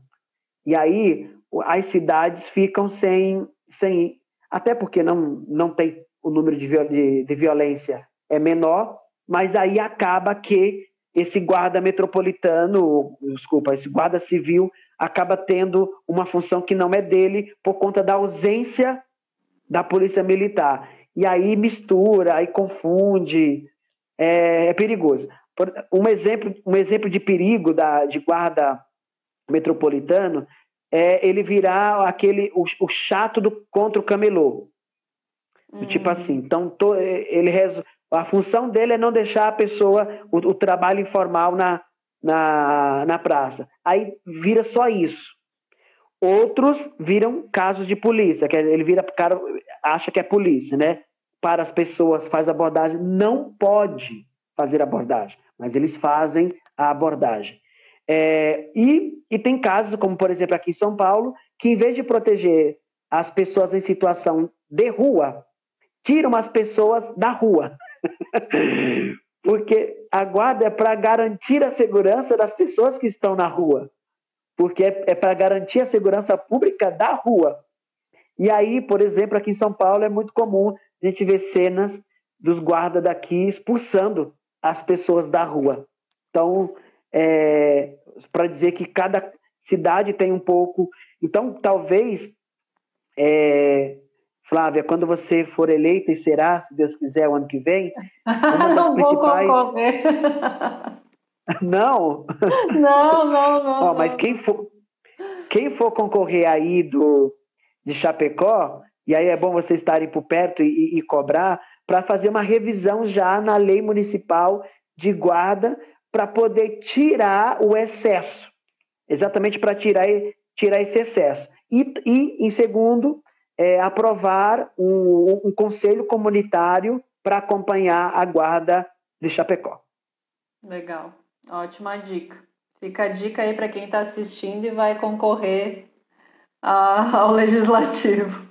E aí as cidades ficam sem, sem até porque não, não tem o número de, de, de violência é menor, mas aí acaba que esse guarda metropolitano, desculpa, esse guarda civil acaba tendo uma função que não é dele por conta da ausência da polícia militar. E aí mistura, aí confunde, é, é perigoso. Um exemplo, um exemplo de perigo da, de guarda metropolitano é ele virar aquele o, o chato do contra o camelô. Uhum. Tipo assim, então to, ele a função dele é não deixar a pessoa o, o trabalho informal na, na, na praça. Aí vira só isso. Outros viram casos de polícia, que ele vira cara acha que é polícia, né? Para as pessoas faz abordagem, não pode fazer abordagem, mas eles fazem a abordagem. É, e, e tem casos, como por exemplo aqui em São Paulo, que em vez de proteger as pessoas em situação de rua, tiram as pessoas da rua. Porque a guarda é para garantir a segurança das pessoas que estão na rua. Porque é, é para garantir a segurança pública da rua. E aí, por exemplo, aqui em São Paulo é muito comum a gente ver cenas dos guardas daqui expulsando as pessoas da rua. Então, é, para dizer que cada cidade tem um pouco. Então, talvez, é, Flávia, quando você for eleita e será, se Deus quiser, o ano que vem, uma das não principais. Não? Não, não, não. Ó, mas quem for, quem for concorrer aí do, de Chapecó, e aí é bom vocês estarem por perto e, e cobrar, para fazer uma revisão já na lei municipal de guarda para poder tirar o excesso, exatamente para tirar, tirar esse excesso. E, e em segundo, é, aprovar um, um conselho comunitário para acompanhar a guarda de Chapecó. Legal, ótima dica. Fica a dica aí para quem está assistindo e vai concorrer ao legislativo.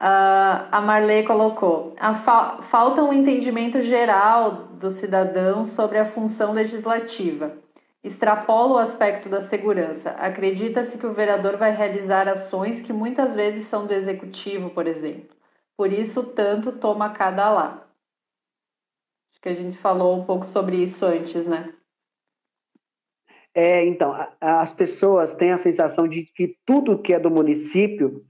Uh, a Marley colocou: a fa falta um entendimento geral do cidadão sobre a função legislativa. Extrapola o aspecto da segurança. Acredita-se que o vereador vai realizar ações que muitas vezes são do executivo, por exemplo. Por isso, tanto toma cada lá. Acho que a gente falou um pouco sobre isso antes, né? É, então, as pessoas têm a sensação de que tudo que é do município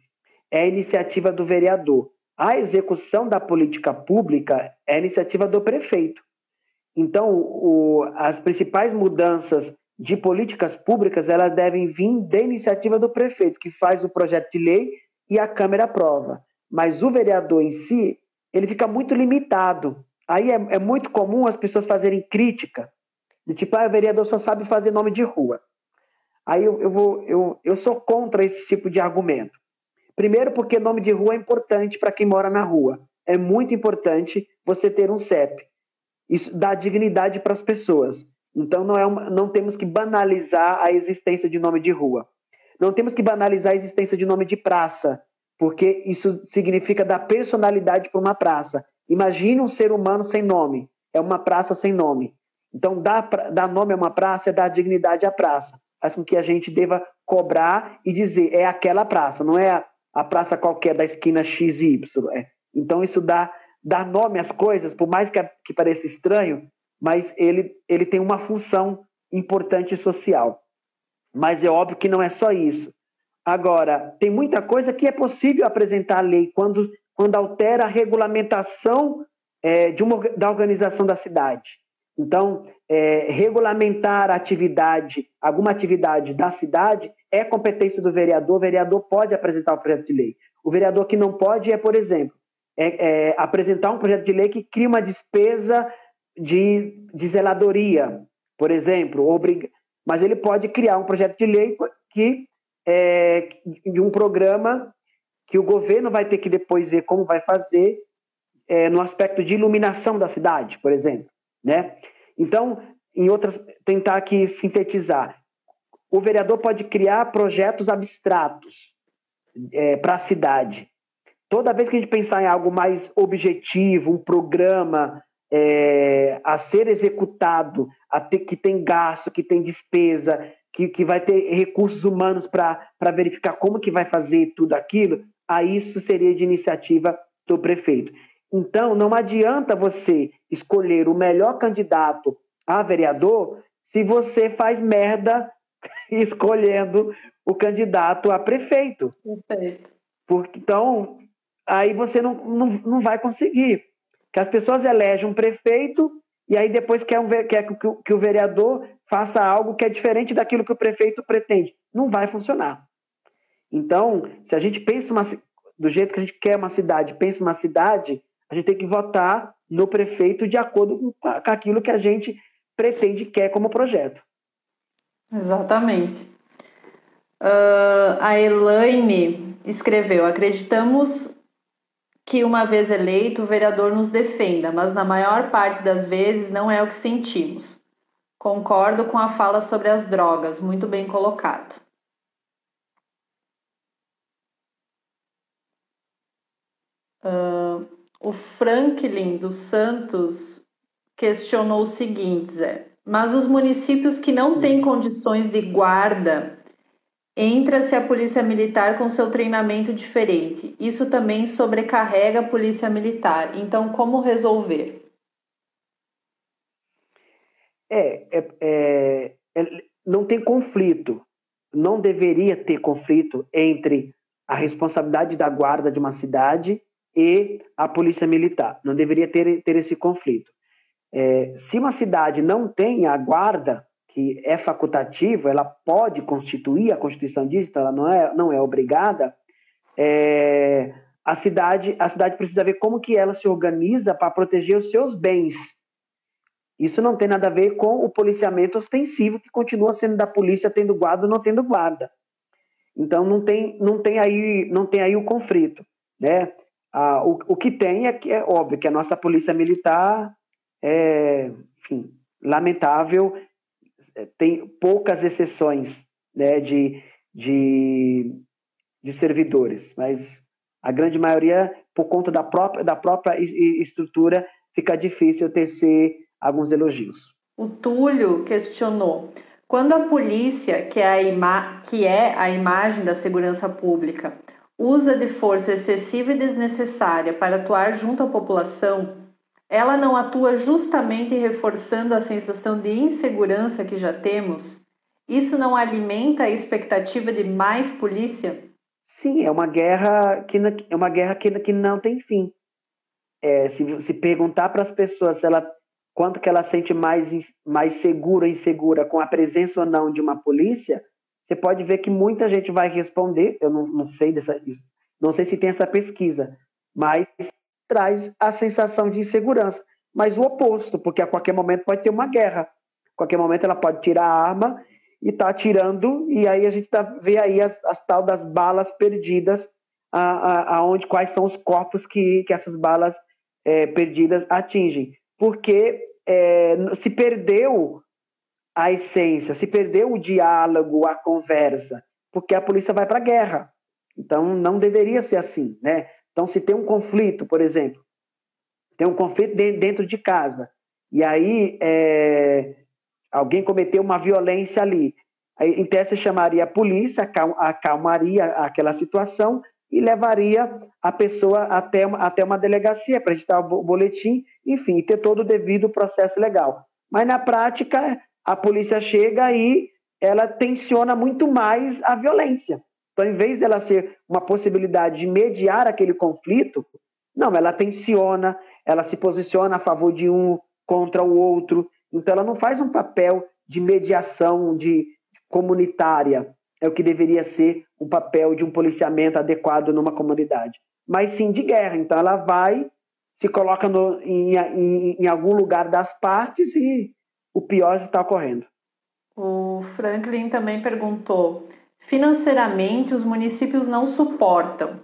é iniciativa do vereador. A execução da política pública é iniciativa do prefeito. Então, o, as principais mudanças de políticas públicas elas devem vir da iniciativa do prefeito, que faz o projeto de lei e a Câmara aprova. Mas o vereador em si, ele fica muito limitado. Aí é, é muito comum as pessoas fazerem crítica, de tipo, ah, o vereador só sabe fazer nome de rua. Aí eu, eu, vou, eu, eu sou contra esse tipo de argumento. Primeiro, porque nome de rua é importante para quem mora na rua. É muito importante você ter um CEP. Isso dá dignidade para as pessoas. Então, não, é uma, não temos que banalizar a existência de nome de rua. Não temos que banalizar a existência de nome de praça, porque isso significa dar personalidade para uma praça. Imagine um ser humano sem nome. É uma praça sem nome. Então, dar, dar nome a uma praça é dar dignidade à praça. Faz com que a gente deva cobrar e dizer, é aquela praça, não é a praça qualquer da esquina X e Y. É. Então isso dá, dá nome às coisas, por mais que, que pareça estranho, mas ele, ele tem uma função importante social. Mas é óbvio que não é só isso. Agora, tem muita coisa que é possível apresentar a lei quando, quando altera a regulamentação é, de uma, da organização da cidade. Então, é, regulamentar a atividade, alguma atividade da cidade, é competência do vereador. O vereador pode apresentar o projeto de lei. O vereador que não pode é, por exemplo, é, é apresentar um projeto de lei que cria uma despesa de, de zeladoria, por exemplo, mas ele pode criar um projeto de lei que é, de um programa que o governo vai ter que depois ver como vai fazer é, no aspecto de iluminação da cidade, por exemplo né? Então, em outras, tentar aqui sintetizar, o vereador pode criar projetos abstratos é, para a cidade. Toda vez que a gente pensar em algo mais objetivo, um programa é, a ser executado, a ter, que tem gasto, que tem despesa, que, que vai ter recursos humanos para verificar como que vai fazer tudo aquilo, aí isso seria de iniciativa do prefeito. Então, não adianta você escolher o melhor candidato a vereador se você faz merda escolhendo o candidato a prefeito. Perfeito. Porque, então, aí você não, não, não vai conseguir. Que as pessoas elegem um prefeito e aí depois quer, um, quer que, que o vereador faça algo que é diferente daquilo que o prefeito pretende. Não vai funcionar. Então, se a gente pensa uma, do jeito que a gente quer uma cidade, pensa uma cidade, a gente tem que votar no prefeito de acordo com aquilo que a gente pretende quer como projeto. Exatamente. Uh, a Elaine escreveu: acreditamos que uma vez eleito o vereador nos defenda, mas na maior parte das vezes não é o que sentimos. Concordo com a fala sobre as drogas, muito bem colocado. Uh, o Franklin dos Santos questionou o seguinte, Zé, mas os municípios que não têm condições de guarda entra-se a polícia militar com seu treinamento diferente. Isso também sobrecarrega a polícia militar. Então, como resolver? É, é, é, é, não tem conflito. Não deveria ter conflito entre a responsabilidade da guarda de uma cidade e a polícia militar. Não deveria ter, ter esse conflito. É, se uma cidade não tem a guarda, que é facultativo, ela pode constituir, a Constituição diz, então ela não é, não é obrigada, é, a, cidade, a cidade precisa ver como que ela se organiza para proteger os seus bens. Isso não tem nada a ver com o policiamento ostensivo, que continua sendo da polícia, tendo guarda ou não tendo guarda. Então não tem, não tem, aí, não tem aí o conflito. Né? O, o que tem é que é óbvio que a nossa polícia militar é, enfim, lamentável é, tem poucas exceções né, de, de, de servidores, mas a grande maioria, por conta da própria, da própria estrutura, fica difícil tecer alguns elogios. O Túlio questionou: quando a polícia, que é a, que é a imagem da segurança pública, usa de força excessiva e desnecessária para atuar junto à população, ela não atua justamente reforçando a sensação de insegurança que já temos? Isso não alimenta a expectativa de mais polícia? Sim, é uma guerra que não, é uma guerra que, que não tem fim. É, se, se perguntar para as pessoas ela, quanto que ela sente mais, mais segura insegura com a presença ou não de uma polícia, você pode ver que muita gente vai responder. Eu não, não sei dessa, não sei se tem essa pesquisa, mas traz a sensação de insegurança. Mas o oposto, porque a qualquer momento pode ter uma guerra. A qualquer momento ela pode tirar a arma e tá atirando, e aí a gente tá, vê aí as, as tal das balas perdidas, aonde a, quais são os corpos que, que essas balas é, perdidas atingem. Porque é, se perdeu a essência, se perdeu o diálogo, a conversa, porque a polícia vai para a guerra. Então não deveria ser assim, né? Então, se tem um conflito, por exemplo, tem um conflito dentro de casa, e aí é, alguém cometeu uma violência ali, em tese chamaria a polícia, acalmaria aquela situação e levaria a pessoa até, até uma delegacia para registrar o boletim, enfim, ter todo o devido processo legal. Mas na prática, a polícia chega e ela tensiona muito mais a violência. Então, em vez dela ser uma possibilidade de mediar aquele conflito, não, ela tensiona, ela se posiciona a favor de um contra o outro. Então, ela não faz um papel de mediação de comunitária, é o que deveria ser o papel de um policiamento adequado numa comunidade, mas sim de guerra. Então, ela vai, se coloca no, em, em, em algum lugar das partes e o pior está ocorrendo. O Franklin também perguntou Financeiramente, os municípios não suportam.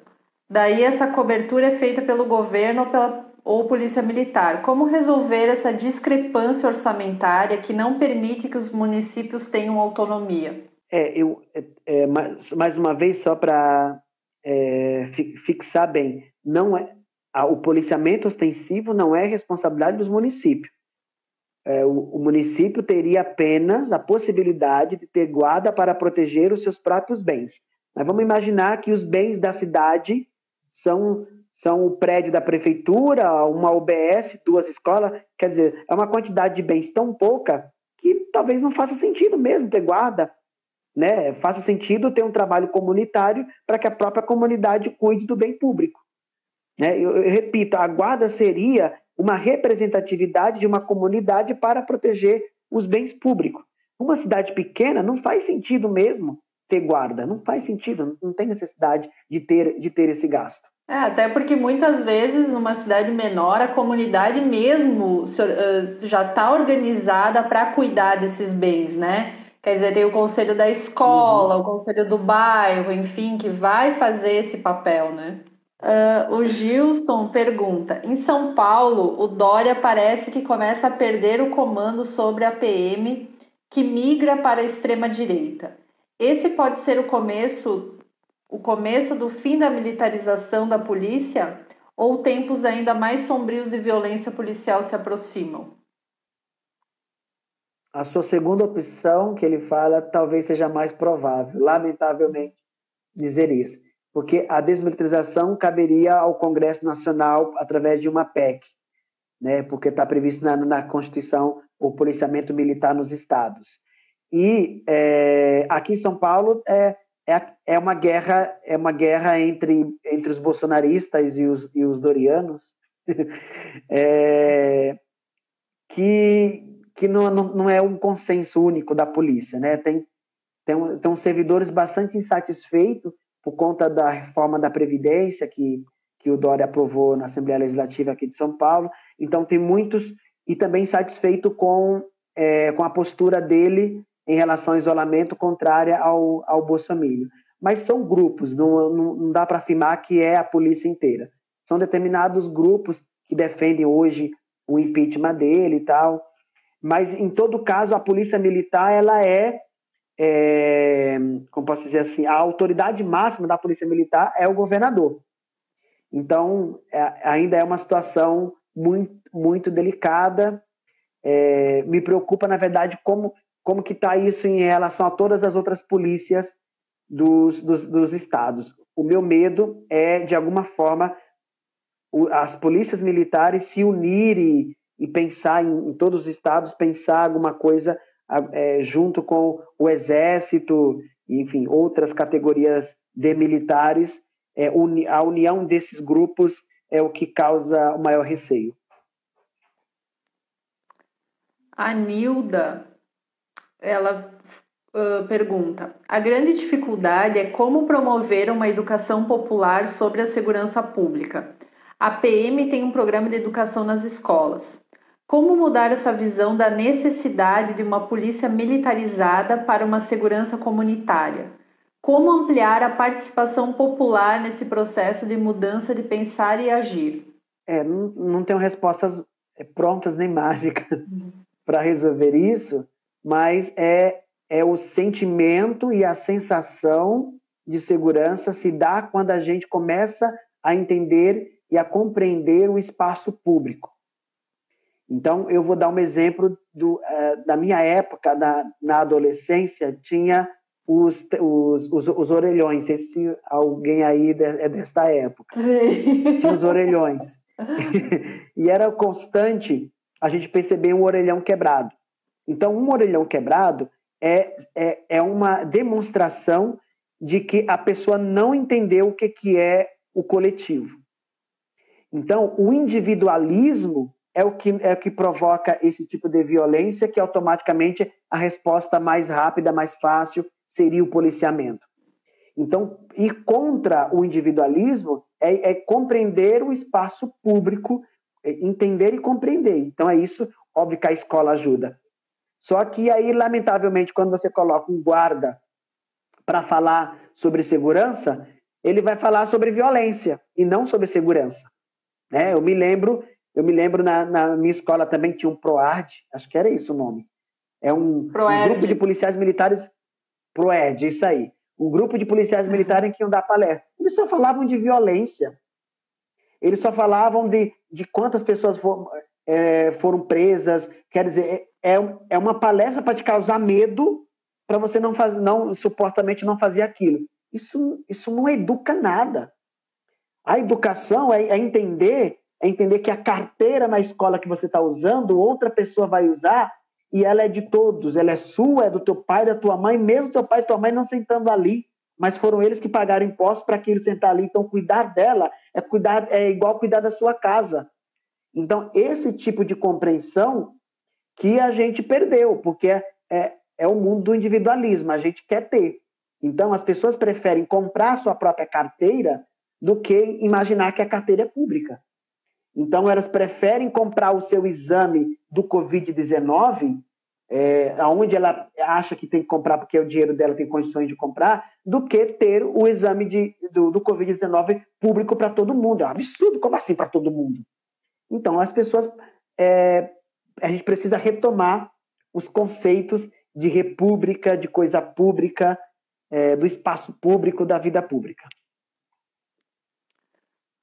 Daí, essa cobertura é feita pelo governo ou, pela, ou polícia militar. Como resolver essa discrepância orçamentária que não permite que os municípios tenham autonomia? É, eu, é, é mais, mais uma vez, só para é, fixar bem, não é, a, o policiamento ostensivo não é responsabilidade dos municípios é, o, o, município teria apenas a possibilidade de ter guarda para proteger os seus próprios bens. Mas vamos imaginar que os bens da cidade são, são o prédio da prefeitura, uma UBS, duas escolas. Quer dizer, é uma quantidade de bens tão pouca que talvez não faça sentido mesmo ter guarda. Né? Faça sentido ter um trabalho comunitário para que a própria comunidade cuide do bem público. Né? Eu, eu repito, a guarda seria uma representatividade de uma comunidade para proteger os bens públicos. Uma cidade pequena não faz sentido mesmo ter guarda, não faz sentido, não tem necessidade de ter, de ter esse gasto. É, até porque muitas vezes numa cidade menor a comunidade mesmo já está organizada para cuidar desses bens, né? Quer dizer, tem o conselho da escola, uhum. o conselho do bairro, enfim, que vai fazer esse papel, né? Uh, o Gilson pergunta: em São Paulo, o Dória parece que começa a perder o comando sobre a PM que migra para a extrema direita. Esse pode ser o começo, o começo do fim da militarização da polícia ou tempos ainda mais sombrios de violência policial se aproximam? A sua segunda opção que ele fala talvez seja mais provável, lamentavelmente, dizer isso, porque a desmilitarização caberia ao Congresso Nacional através de uma PEC, né, porque está previsto na, na Constituição o policiamento militar nos estados. E é, aqui em São Paulo é, é, é, uma guerra é uma guerra entre, entre os bolsonaristas e os, e os dorianos é, que, que não, não, é um consenso único da polícia. Né? Tem, tem, tem servidores bastante insatisfeitos por conta da reforma da Previdência que, que o Dória aprovou na Assembleia Legislativa aqui de São Paulo. Então, tem muitos, e também insatisfeito com, é, com a postura dele em relação ao isolamento contrária ao, ao Bolsonaro. Mas são grupos, não, não, não dá para afirmar que é a polícia inteira. São determinados grupos que defendem hoje o impeachment dele e tal. Mas, em todo caso, a polícia militar ela é, é como posso dizer assim, a autoridade máxima da polícia militar é o governador. Então, é, ainda é uma situação muito, muito delicada. É, me preocupa, na verdade, como como que está isso em relação a todas as outras polícias dos, dos, dos estados. O meu medo é, de alguma forma, as polícias militares se unirem e pensar em, em todos os estados, pensar alguma coisa é, junto com o exército, enfim, outras categorias de militares, é, uni, a união desses grupos é o que causa o maior receio. A Nilda ela uh, pergunta: a grande dificuldade é como promover uma educação popular sobre a segurança pública. A PM tem um programa de educação nas escolas. Como mudar essa visão da necessidade de uma polícia militarizada para uma segurança comunitária? Como ampliar a participação popular nesse processo de mudança de pensar e agir? É, não, não tenho respostas é, prontas nem mágicas uhum. para resolver isso, mas é, é o sentimento e a sensação de segurança se dá quando a gente começa a entender e a compreender o espaço público. Então, eu vou dar um exemplo do, uh, da minha época, na, na adolescência, tinha os, os, os, os orelhões. Se alguém aí é desta época. Sim. Tinha os orelhões. e era constante a gente perceber um orelhão quebrado. Então, um orelhão quebrado é, é, é uma demonstração de que a pessoa não entendeu o que, que é o coletivo. Então, o individualismo é o, que, é o que provoca esse tipo de violência, que automaticamente a resposta mais rápida, mais fácil, seria o policiamento. Então, ir contra o individualismo é, é compreender o espaço público, é entender e compreender. Então, é isso, óbvio que a escola ajuda. Só que aí, lamentavelmente, quando você coloca um guarda para falar sobre segurança, ele vai falar sobre violência e não sobre segurança. Né? Eu me lembro, eu me lembro na, na minha escola também tinha um PROARD, acho que era isso o nome. É um, um grupo de policiais militares, PROERD, isso aí. Um grupo de policiais militares que iam dar palestra. Eles só falavam de violência. Eles só falavam de, de quantas pessoas foram, é, foram presas. Quer dizer, é, é uma palestra para te causar medo para você não fazer, não supostamente não fazer aquilo. Isso, isso não educa nada. A educação é, é entender é entender que a carteira na escola que você está usando, outra pessoa vai usar e ela é de todos, ela é sua, é do teu pai, da tua mãe, mesmo teu pai e tua mãe não sentando ali, mas foram eles que pagaram impostos para que ele sentar ali. Então, cuidar dela é cuidar é igual cuidar da sua casa. Então, esse tipo de compreensão que a gente perdeu, porque é, é, é o mundo do individualismo, a gente quer ter. Então, as pessoas preferem comprar sua própria carteira do que imaginar que a carteira é pública. Então, elas preferem comprar o seu exame do Covid-19, é, aonde ela acha que tem que comprar porque o dinheiro dela tem condições de comprar, do que ter o exame de, do, do Covid-19 público para todo mundo. É um absurdo, como assim para todo mundo? Então, as pessoas. É, a gente precisa retomar os conceitos de república, de coisa pública, é, do espaço público, da vida pública.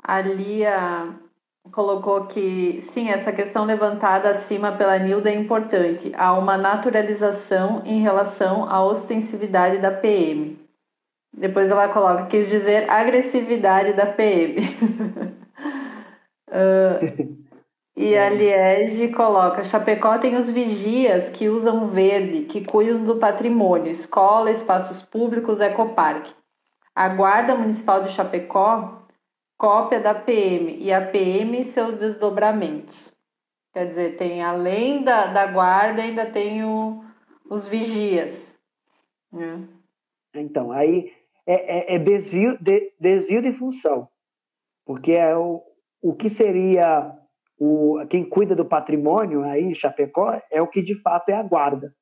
A Lia colocou que sim, essa questão levantada acima pela Nilda é importante. Há uma naturalização em relação à ostensividade da PM. Depois ela coloca, quis dizer agressividade da PM. uh, e a Liege coloca, Chapecó tem os vigias que usam verde, que cuidam do patrimônio, escola, espaços públicos, ecoparque. A Guarda Municipal de Chapecó cópia da PM e a PM seus desdobramentos. Quer dizer, tem além da, da guarda, ainda tem o, os vigias. Né? Então, aí é, é, é desvio, de, desvio de função, porque é o, o que seria o, quem cuida do patrimônio aí em Chapecó é o que de fato é a guarda.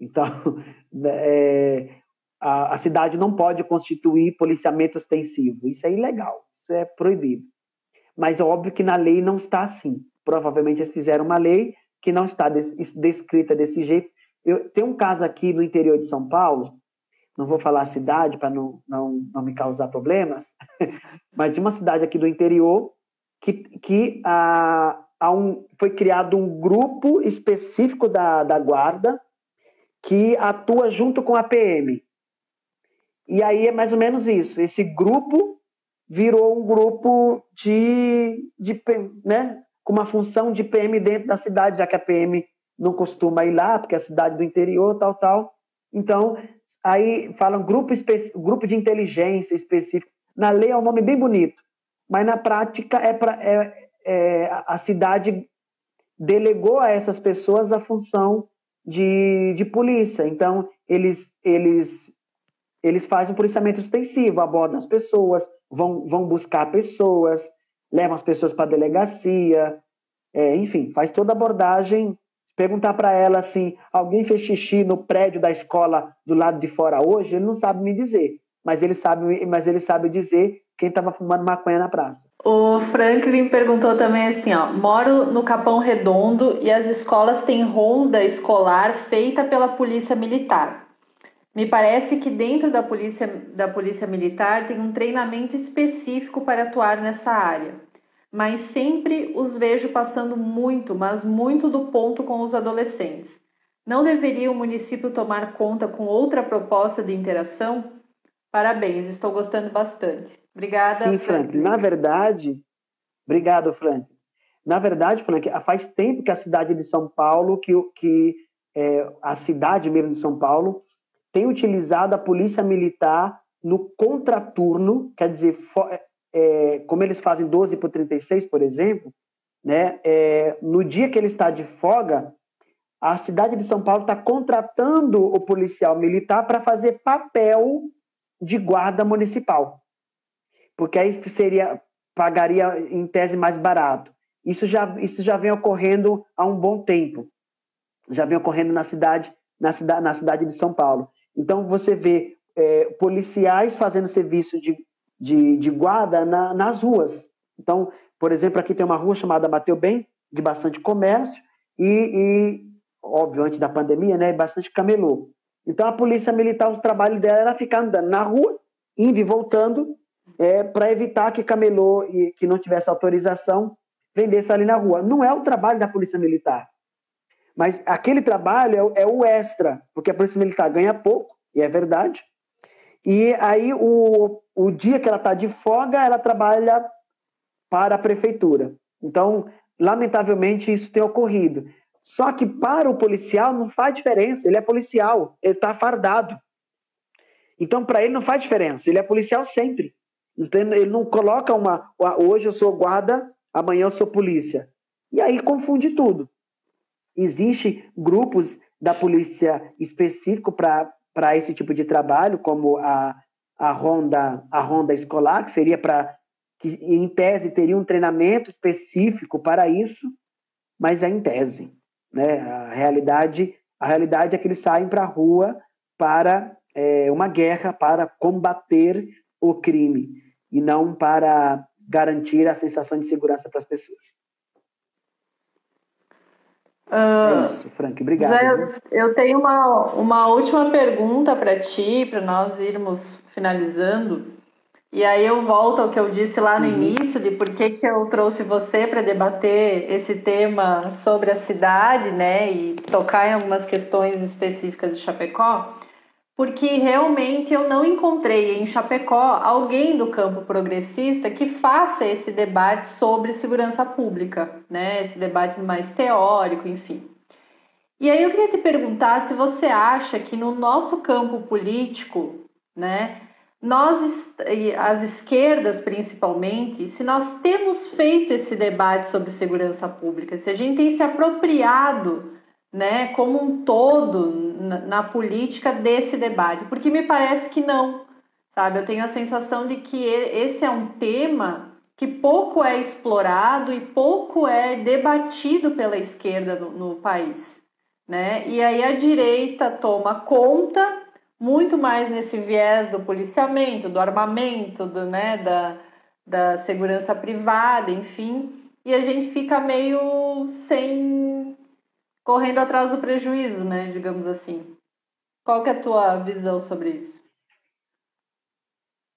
Então, é, a, a cidade não pode constituir policiamento ostensivo, isso é ilegal isso é proibido. Mas é óbvio que na lei não está assim. Provavelmente eles fizeram uma lei que não está descrita desse jeito. Eu, tem um caso aqui no interior de São Paulo, não vou falar a cidade para não, não, não me causar problemas, mas de uma cidade aqui do interior que, que a, a um, foi criado um grupo específico da, da guarda que atua junto com a PM. E aí é mais ou menos isso. Esse grupo virou um grupo de, de né, com uma função de PM dentro da cidade, já que a PM não costuma ir lá, porque é a cidade do interior, tal, tal. Então, aí falam grupo, grupo de inteligência específico. Na lei é um nome bem bonito, mas na prática é, pra, é, é a cidade delegou a essas pessoas a função de, de polícia. Então, eles, eles eles fazem um policiamento extensivo, abordam as pessoas, vão, vão buscar pessoas, levam as pessoas para a delegacia, é, enfim, faz toda a abordagem. Perguntar para ela assim, alguém fez xixi no prédio da escola do lado de fora hoje? Ele não sabe me dizer, mas ele sabe, mas ele sabe dizer quem estava fumando maconha na praça. O Franklin perguntou também assim, ó, moro no Capão Redondo e as escolas têm ronda escolar feita pela polícia militar. Me parece que dentro da polícia, da polícia militar tem um treinamento específico para atuar nessa área, mas sempre os vejo passando muito, mas muito do ponto com os adolescentes. Não deveria o município tomar conta com outra proposta de interação? Parabéns, estou gostando bastante. Obrigada. Sim, Frank. Na verdade, obrigado, Frank. Na verdade, Frank, faz tempo que a cidade de São Paulo, que, que é, a cidade mesmo de São Paulo, tem utilizado a polícia militar no contraturno, quer dizer, é, é, como eles fazem 12 por 36, por exemplo, né, é, no dia que ele está de folga, a cidade de São Paulo está contratando o policial militar para fazer papel de guarda municipal, porque aí seria pagaria em tese mais barato. Isso já isso já vem ocorrendo há um bom tempo, já vem ocorrendo na cidade na cidade na cidade de São Paulo. Então, você vê é, policiais fazendo serviço de, de, de guarda na, nas ruas. Então, por exemplo, aqui tem uma rua chamada Bateu Bem, de bastante comércio, e, e óbvio, antes da pandemia, né, bastante camelô. Então, a polícia militar, o trabalho dela era ficar andando na rua, indo e voltando, é, para evitar que camelô e que não tivesse autorização vendesse ali na rua. Não é o trabalho da polícia militar. Mas aquele trabalho é, é o extra, porque a Polícia Militar ganha pouco, e é verdade, E aí, o, o dia que ela está de folga, ela trabalha para a prefeitura. Então, lamentavelmente, isso tem ocorrido. Só que para o policial não faz diferença, ele é policial, ele está fardado. Então, para ele não faz diferença, ele é policial sempre. Então, ele não coloca uma. Hoje eu sou guarda, amanhã eu sou polícia. E aí confunde tudo. Existem grupos da polícia específico para esse tipo de trabalho, como a, a, ronda, a ronda escolar, que seria para. que em tese teria um treinamento específico para isso, mas é em tese. Né? A, realidade, a realidade é que eles saem para a rua para é, uma guerra, para combater o crime, e não para garantir a sensação de segurança para as pessoas. Uh, é isso, Frank, obrigado. Zé, eu tenho uma, uma última pergunta para ti, para nós irmos finalizando. E aí eu volto ao que eu disse lá no uhum. início, de por que, que eu trouxe você para debater esse tema sobre a cidade, né, e tocar em algumas questões específicas de Chapecó porque realmente eu não encontrei em Chapecó alguém do campo progressista que faça esse debate sobre segurança pública, né? Esse debate mais teórico, enfim. E aí eu queria te perguntar se você acha que no nosso campo político, né, nós, as esquerdas principalmente, se nós temos feito esse debate sobre segurança pública, se a gente tem se apropriado né, como um todo na, na, política desse debate, porque me parece que não, sabe? Eu tenho a sensação de que esse é um tema que pouco é explorado e pouco é debatido pela esquerda no, no país, né? E aí a direita toma conta muito mais nesse viés do policiamento, do armamento, do, né, da, da segurança privada, enfim, e a gente fica meio sem correndo atrás do prejuízo, né, digamos assim. Qual que é a tua visão sobre isso?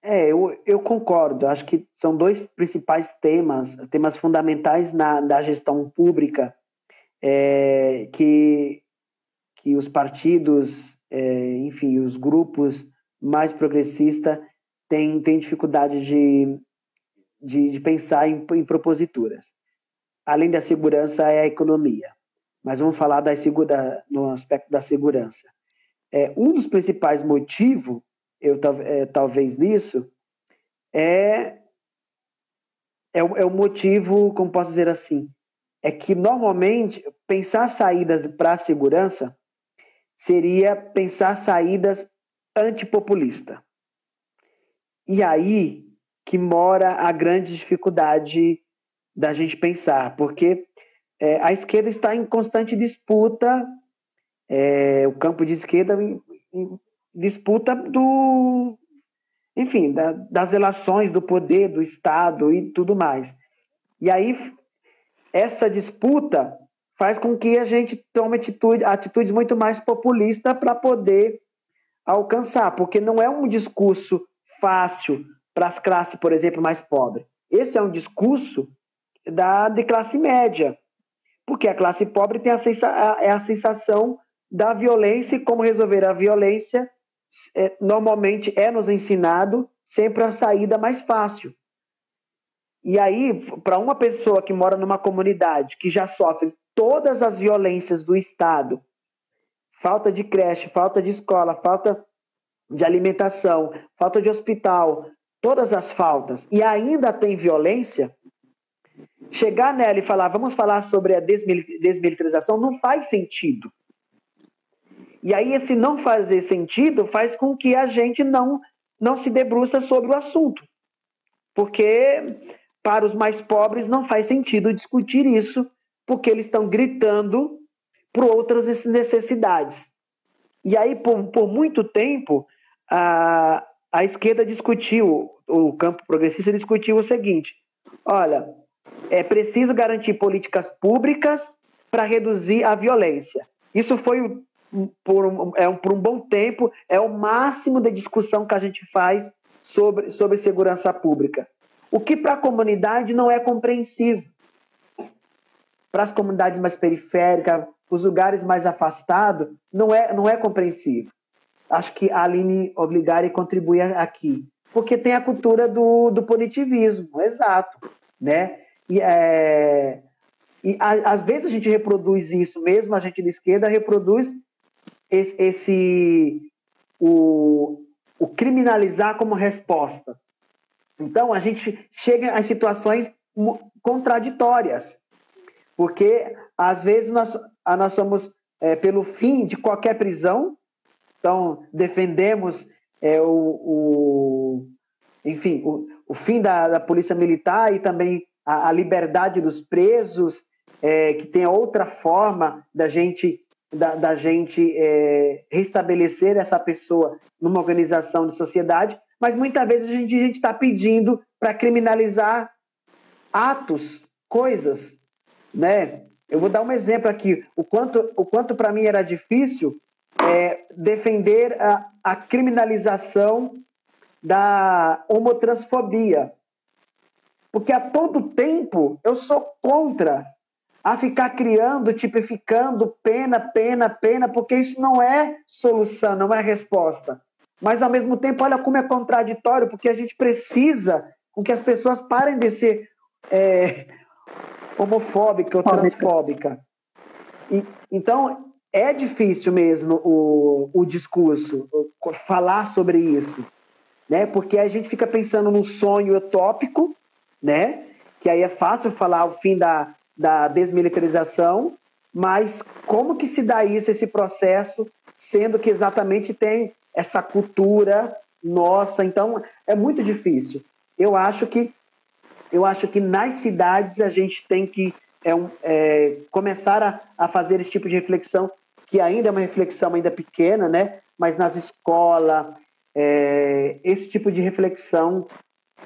É, eu, eu concordo. Acho que são dois principais temas, temas fundamentais na, da gestão pública, é, que, que os partidos, é, enfim, os grupos mais progressistas têm, têm dificuldade de, de, de pensar em, em proposituras. Além da segurança, é a economia mas vamos falar da, no aspecto da segurança. É, um dos principais motivos, eu é, talvez nisso, é, é, o, é o motivo, como posso dizer assim, é que normalmente pensar saídas para a segurança seria pensar saídas antipopulista. E aí que mora a grande dificuldade da gente pensar, porque é, a esquerda está em constante disputa, é, o campo de esquerda em, em disputa do, enfim, da, das relações do poder, do Estado e tudo mais. E aí, essa disputa faz com que a gente tome atitude, atitudes muito mais populistas para poder alcançar, porque não é um discurso fácil para as classes, por exemplo, mais pobres. Esse é um discurso da, de classe média, porque a classe pobre tem a, sensa é a sensação da violência e como resolver a violência é, normalmente é nos ensinado sempre a saída mais fácil. E aí, para uma pessoa que mora numa comunidade que já sofre todas as violências do Estado, falta de creche, falta de escola, falta de alimentação, falta de hospital, todas as faltas, e ainda tem violência, chegar nela e falar, vamos falar sobre a desmilitarização, não faz sentido. E aí, esse não fazer sentido faz com que a gente não, não se debruça sobre o assunto. Porque para os mais pobres não faz sentido discutir isso, porque eles estão gritando por outras necessidades. E aí, por, por muito tempo, a, a esquerda discutiu, o campo progressista discutiu o seguinte: olha, é preciso garantir políticas públicas para reduzir a violência. Isso foi por um, é por um bom tempo, é o máximo de discussão que a gente faz sobre, sobre segurança pública. O que para a comunidade não é compreensível. Para as comunidades mais periféricas, os lugares mais afastados, não é, não é compreensível. acho que a Aline Obligari contribui aqui, porque tem a cultura do, do punitivismo, exato, né? E, é, e a, às vezes a gente reproduz isso mesmo, a gente de esquerda reproduz esse, esse o, o criminalizar como resposta. Então a gente chega a situações contraditórias, porque às vezes nós, nós somos é, pelo fim de qualquer prisão, então defendemos é, o, o, enfim, o, o fim da, da, polícia militar e também a, a liberdade dos presos, é, que tem outra forma da gente da, da gente é, restabelecer essa pessoa numa organização de sociedade, mas muitas vezes a gente está pedindo para criminalizar atos, coisas, né? Eu vou dar um exemplo aqui. O quanto, o quanto para mim era difícil é, defender a, a criminalização da homotransfobia. Porque a todo tempo eu sou contra a ficar criando, tipificando pena, pena, pena, porque isso não é solução, não é resposta. Mas, ao mesmo tempo, olha como é contraditório, porque a gente precisa com que as pessoas parem de ser é, homofóbica ou transfóbica. E, então, é difícil mesmo o, o discurso, o, falar sobre isso, né? Porque a gente fica pensando num sonho utópico, né? Que aí é fácil falar o fim da, da desmilitarização, mas como que se dá isso, esse processo, sendo que exatamente tem essa cultura nossa, então é muito difícil. Eu acho que eu acho que nas cidades a gente tem que é um, é, começar a, a, fazer esse tipo de reflexão, que ainda é uma reflexão ainda pequena, né? Mas nas escolas, é, esse tipo de reflexão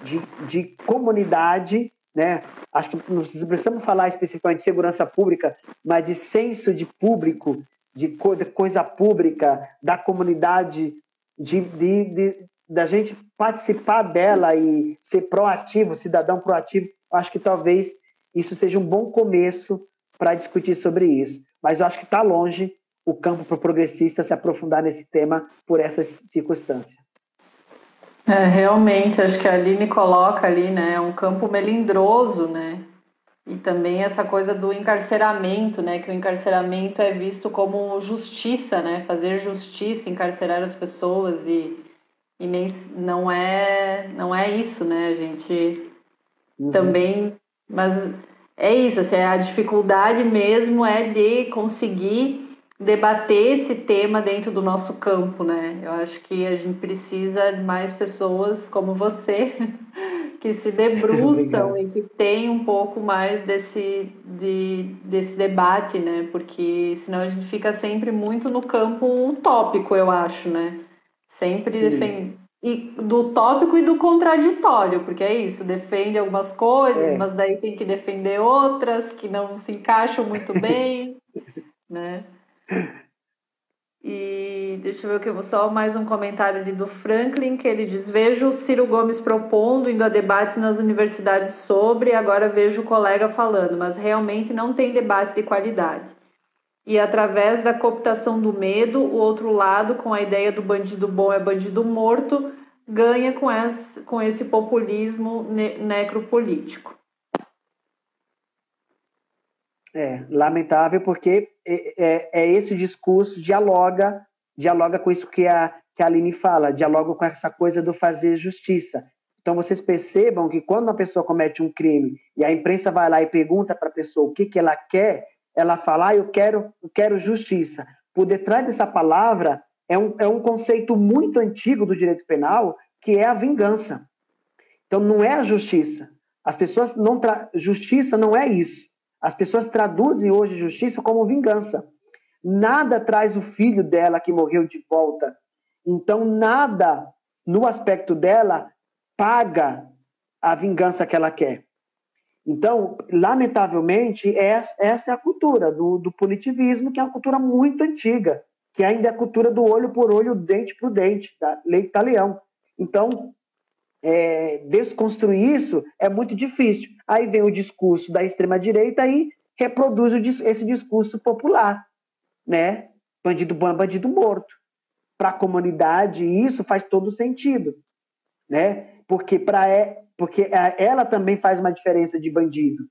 de, de comunidade, né? Acho que não precisamos falar especificamente de segurança pública, mas de senso de público, de, co de coisa pública, da comunidade, de, de, de, da gente participar dela e ser proativo, cidadão proativo. Acho que talvez isso seja um bom começo para discutir sobre isso. Mas eu acho que está longe o campo para o progressista se aprofundar nesse tema por essa circunstância. É, realmente, acho que a Aline coloca ali, né, um campo melindroso, né, e também essa coisa do encarceramento, né, que o encarceramento é visto como justiça, né, fazer justiça, encarcerar as pessoas e, e nem, não é não é isso, né, a gente uhum. também, mas é isso, assim, a dificuldade mesmo é de conseguir debater esse tema dentro do nosso campo, né? Eu acho que a gente precisa de mais pessoas como você que se debruçam e que tem um pouco mais desse, de, desse debate, né? Porque senão a gente fica sempre muito no campo utópico, eu acho, né? Sempre defende e do tópico e do contraditório, porque é isso, defende algumas coisas, é. mas daí tem que defender outras que não se encaixam muito bem, né? E deixa eu ver o que eu vou só mais um comentário ali do Franklin, que ele diz: Vejo o Ciro Gomes propondo, indo a debates nas universidades sobre, agora vejo o colega falando, mas realmente não tem debate de qualidade. E através da cooptação do medo, o outro lado, com a ideia do bandido bom é bandido morto, ganha com esse, com esse populismo ne necropolítico. É, lamentável, porque é, é, é, esse discurso dialoga, dialoga com isso que a, que a Aline fala, dialoga com essa coisa do fazer justiça. Então, vocês percebam que quando uma pessoa comete um crime e a imprensa vai lá e pergunta para a pessoa o que, que ela quer, ela fala, ah, eu quero, eu quero justiça. Por detrás dessa palavra é um, é um conceito muito antigo do direito penal, que é a vingança. Então, não é a justiça. As pessoas não... Tra... Justiça não é isso. As pessoas traduzem hoje justiça como vingança. Nada traz o filho dela que morreu de volta. Então, nada no aspecto dela paga a vingança que ela quer. Então, lamentavelmente, essa é a cultura do, do punitivismo, que é uma cultura muito antiga, que ainda é a cultura do olho por olho, dente por dente, da lei talião. Então, é, desconstruir isso é muito difícil. Aí vem o discurso da extrema-direita e reproduz esse discurso popular, né? Bandido bom é bandido morto. para a comunidade, isso faz todo sentido, né? Porque para é, porque ela também faz uma diferença de bandido,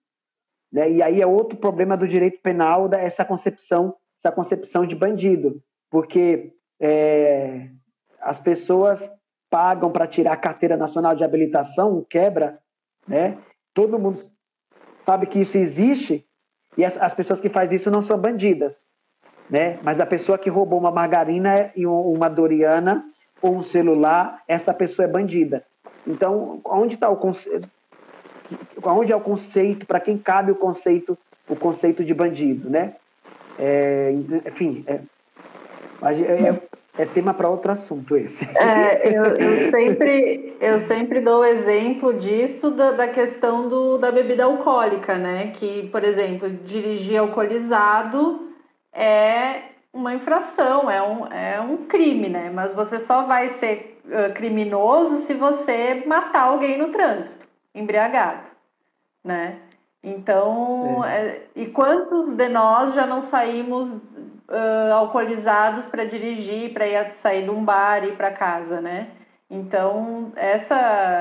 né? E aí é outro problema do direito penal essa concepção, essa concepção de bandido, porque é, as pessoas pagam para tirar a carteira nacional de habilitação, quebra, né? Todo mundo sabe que isso existe e as, as pessoas que fazem isso não são bandidas, né? Mas a pessoa que roubou uma margarina e uma doriana ou um celular, essa pessoa é bandida. Então, onde está o conceito? Onde é o conceito? Para quem cabe o conceito? O conceito de bandido, né? É, enfim, é, é, é tema para outro assunto esse. É, eu, eu, sempre, eu sempre dou exemplo disso da, da questão do, da bebida alcoólica, né? Que, por exemplo, dirigir alcoolizado é uma infração, é um, é um crime, né? Mas você só vai ser criminoso se você matar alguém no trânsito, embriagado, né? Então, é. É, e quantos de nós já não saímos uh, alcoolizados para dirigir, para ir sair de um bar e ir para casa, né? Então, essa,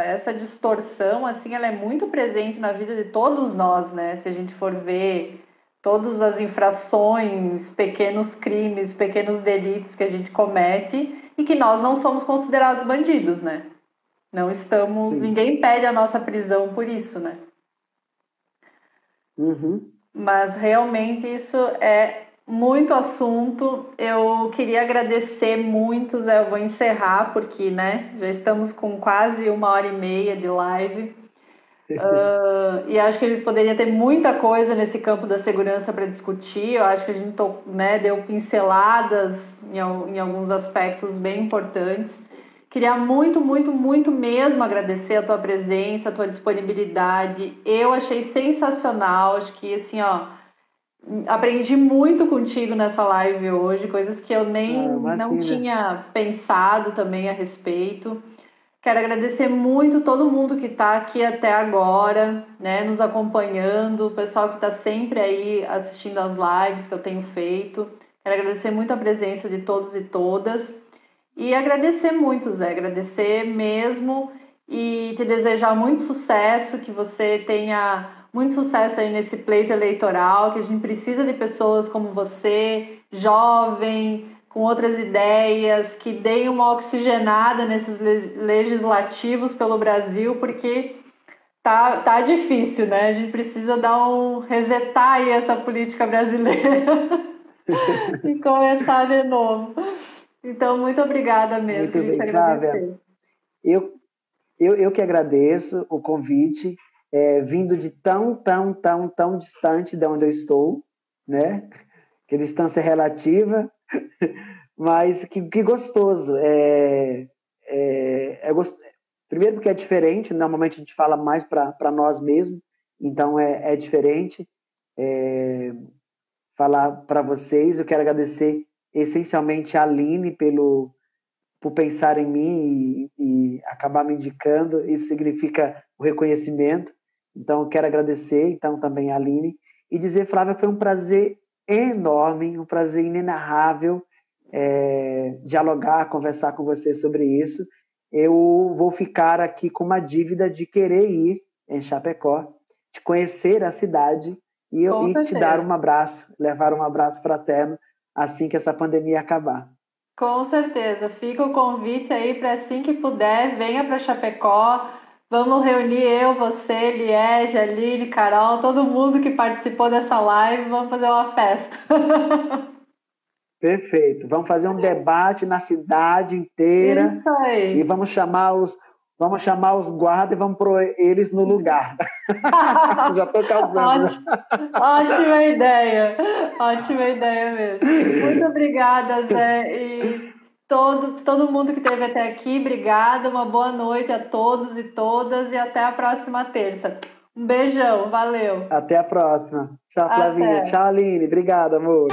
essa distorção, assim, ela é muito presente na vida de todos nós, né? Se a gente for ver todas as infrações, pequenos crimes, pequenos delitos que a gente comete e que nós não somos considerados bandidos, né? Não estamos, Sim. ninguém pede a nossa prisão por isso, né? Uhum. Mas realmente isso é muito assunto. Eu queria agradecer muito, Zé. Eu vou encerrar porque, né, já estamos com quase uma hora e meia de live. Uh, e acho que a gente poderia ter muita coisa nesse campo da segurança para discutir. Eu acho que a gente né, deu pinceladas em, em alguns aspectos bem importantes. Queria muito, muito, muito mesmo agradecer a tua presença, a tua disponibilidade. Eu achei sensacional. Acho que assim, ó aprendi muito contigo nessa live hoje, coisas que eu nem ah, não tinha pensado também a respeito. Quero agradecer muito todo mundo que está aqui até agora, né, nos acompanhando, o pessoal que está sempre aí assistindo as lives que eu tenho feito. Quero agradecer muito a presença de todos e todas. E agradecer muito, Zé, agradecer mesmo e te desejar muito sucesso, que você tenha muito sucesso aí nesse pleito eleitoral, que a gente precisa de pessoas como você, jovem, com outras ideias, que deem uma oxigenada nesses legislativos pelo Brasil, porque tá, tá difícil, né? A gente precisa dar um resetar aí essa política brasileira e começar de novo. Então, muito obrigada mesmo, muito bem, agradecer. Eu, eu, eu que agradeço o convite é, vindo de tão, tão, tão, tão distante de onde eu estou, né? Que distância relativa, mas que, que gostoso. É, é, é gost... Primeiro porque é diferente, normalmente a gente fala mais para nós mesmos, então é, é diferente. É, falar para vocês, eu quero agradecer essencialmente a Aline pelo, por pensar em mim e, e acabar me indicando, isso significa o reconhecimento. Então, eu quero agradecer então também a Aline e dizer, Flávia, foi um prazer enorme, um prazer inenarrável é, dialogar, conversar com você sobre isso. Eu vou ficar aqui com uma dívida de querer ir em Chapecó, de conhecer a cidade e, eu, e te dar um abraço, levar um abraço fraterno assim que essa pandemia acabar. Com certeza. Fica o convite aí para assim que puder, venha para Chapecó Vamos reunir eu, você, Liege, Aline, Carol, todo mundo que participou dessa live, vamos fazer uma festa. Perfeito. Vamos fazer um debate na cidade inteira. Isso aí. E vamos chamar os, vamos chamar os guardas e vamos pôr eles no lugar. Já estou causando. ótima ideia. Ótima ideia mesmo. Muito obrigada, Zé. E todo, todo mundo que esteve até aqui, obrigada, uma boa noite a todos e todas e até a próxima terça. Um beijão, valeu. Até a próxima. Tchau, Flavinha. Até. Tchau, Aline. Obrigado, amor.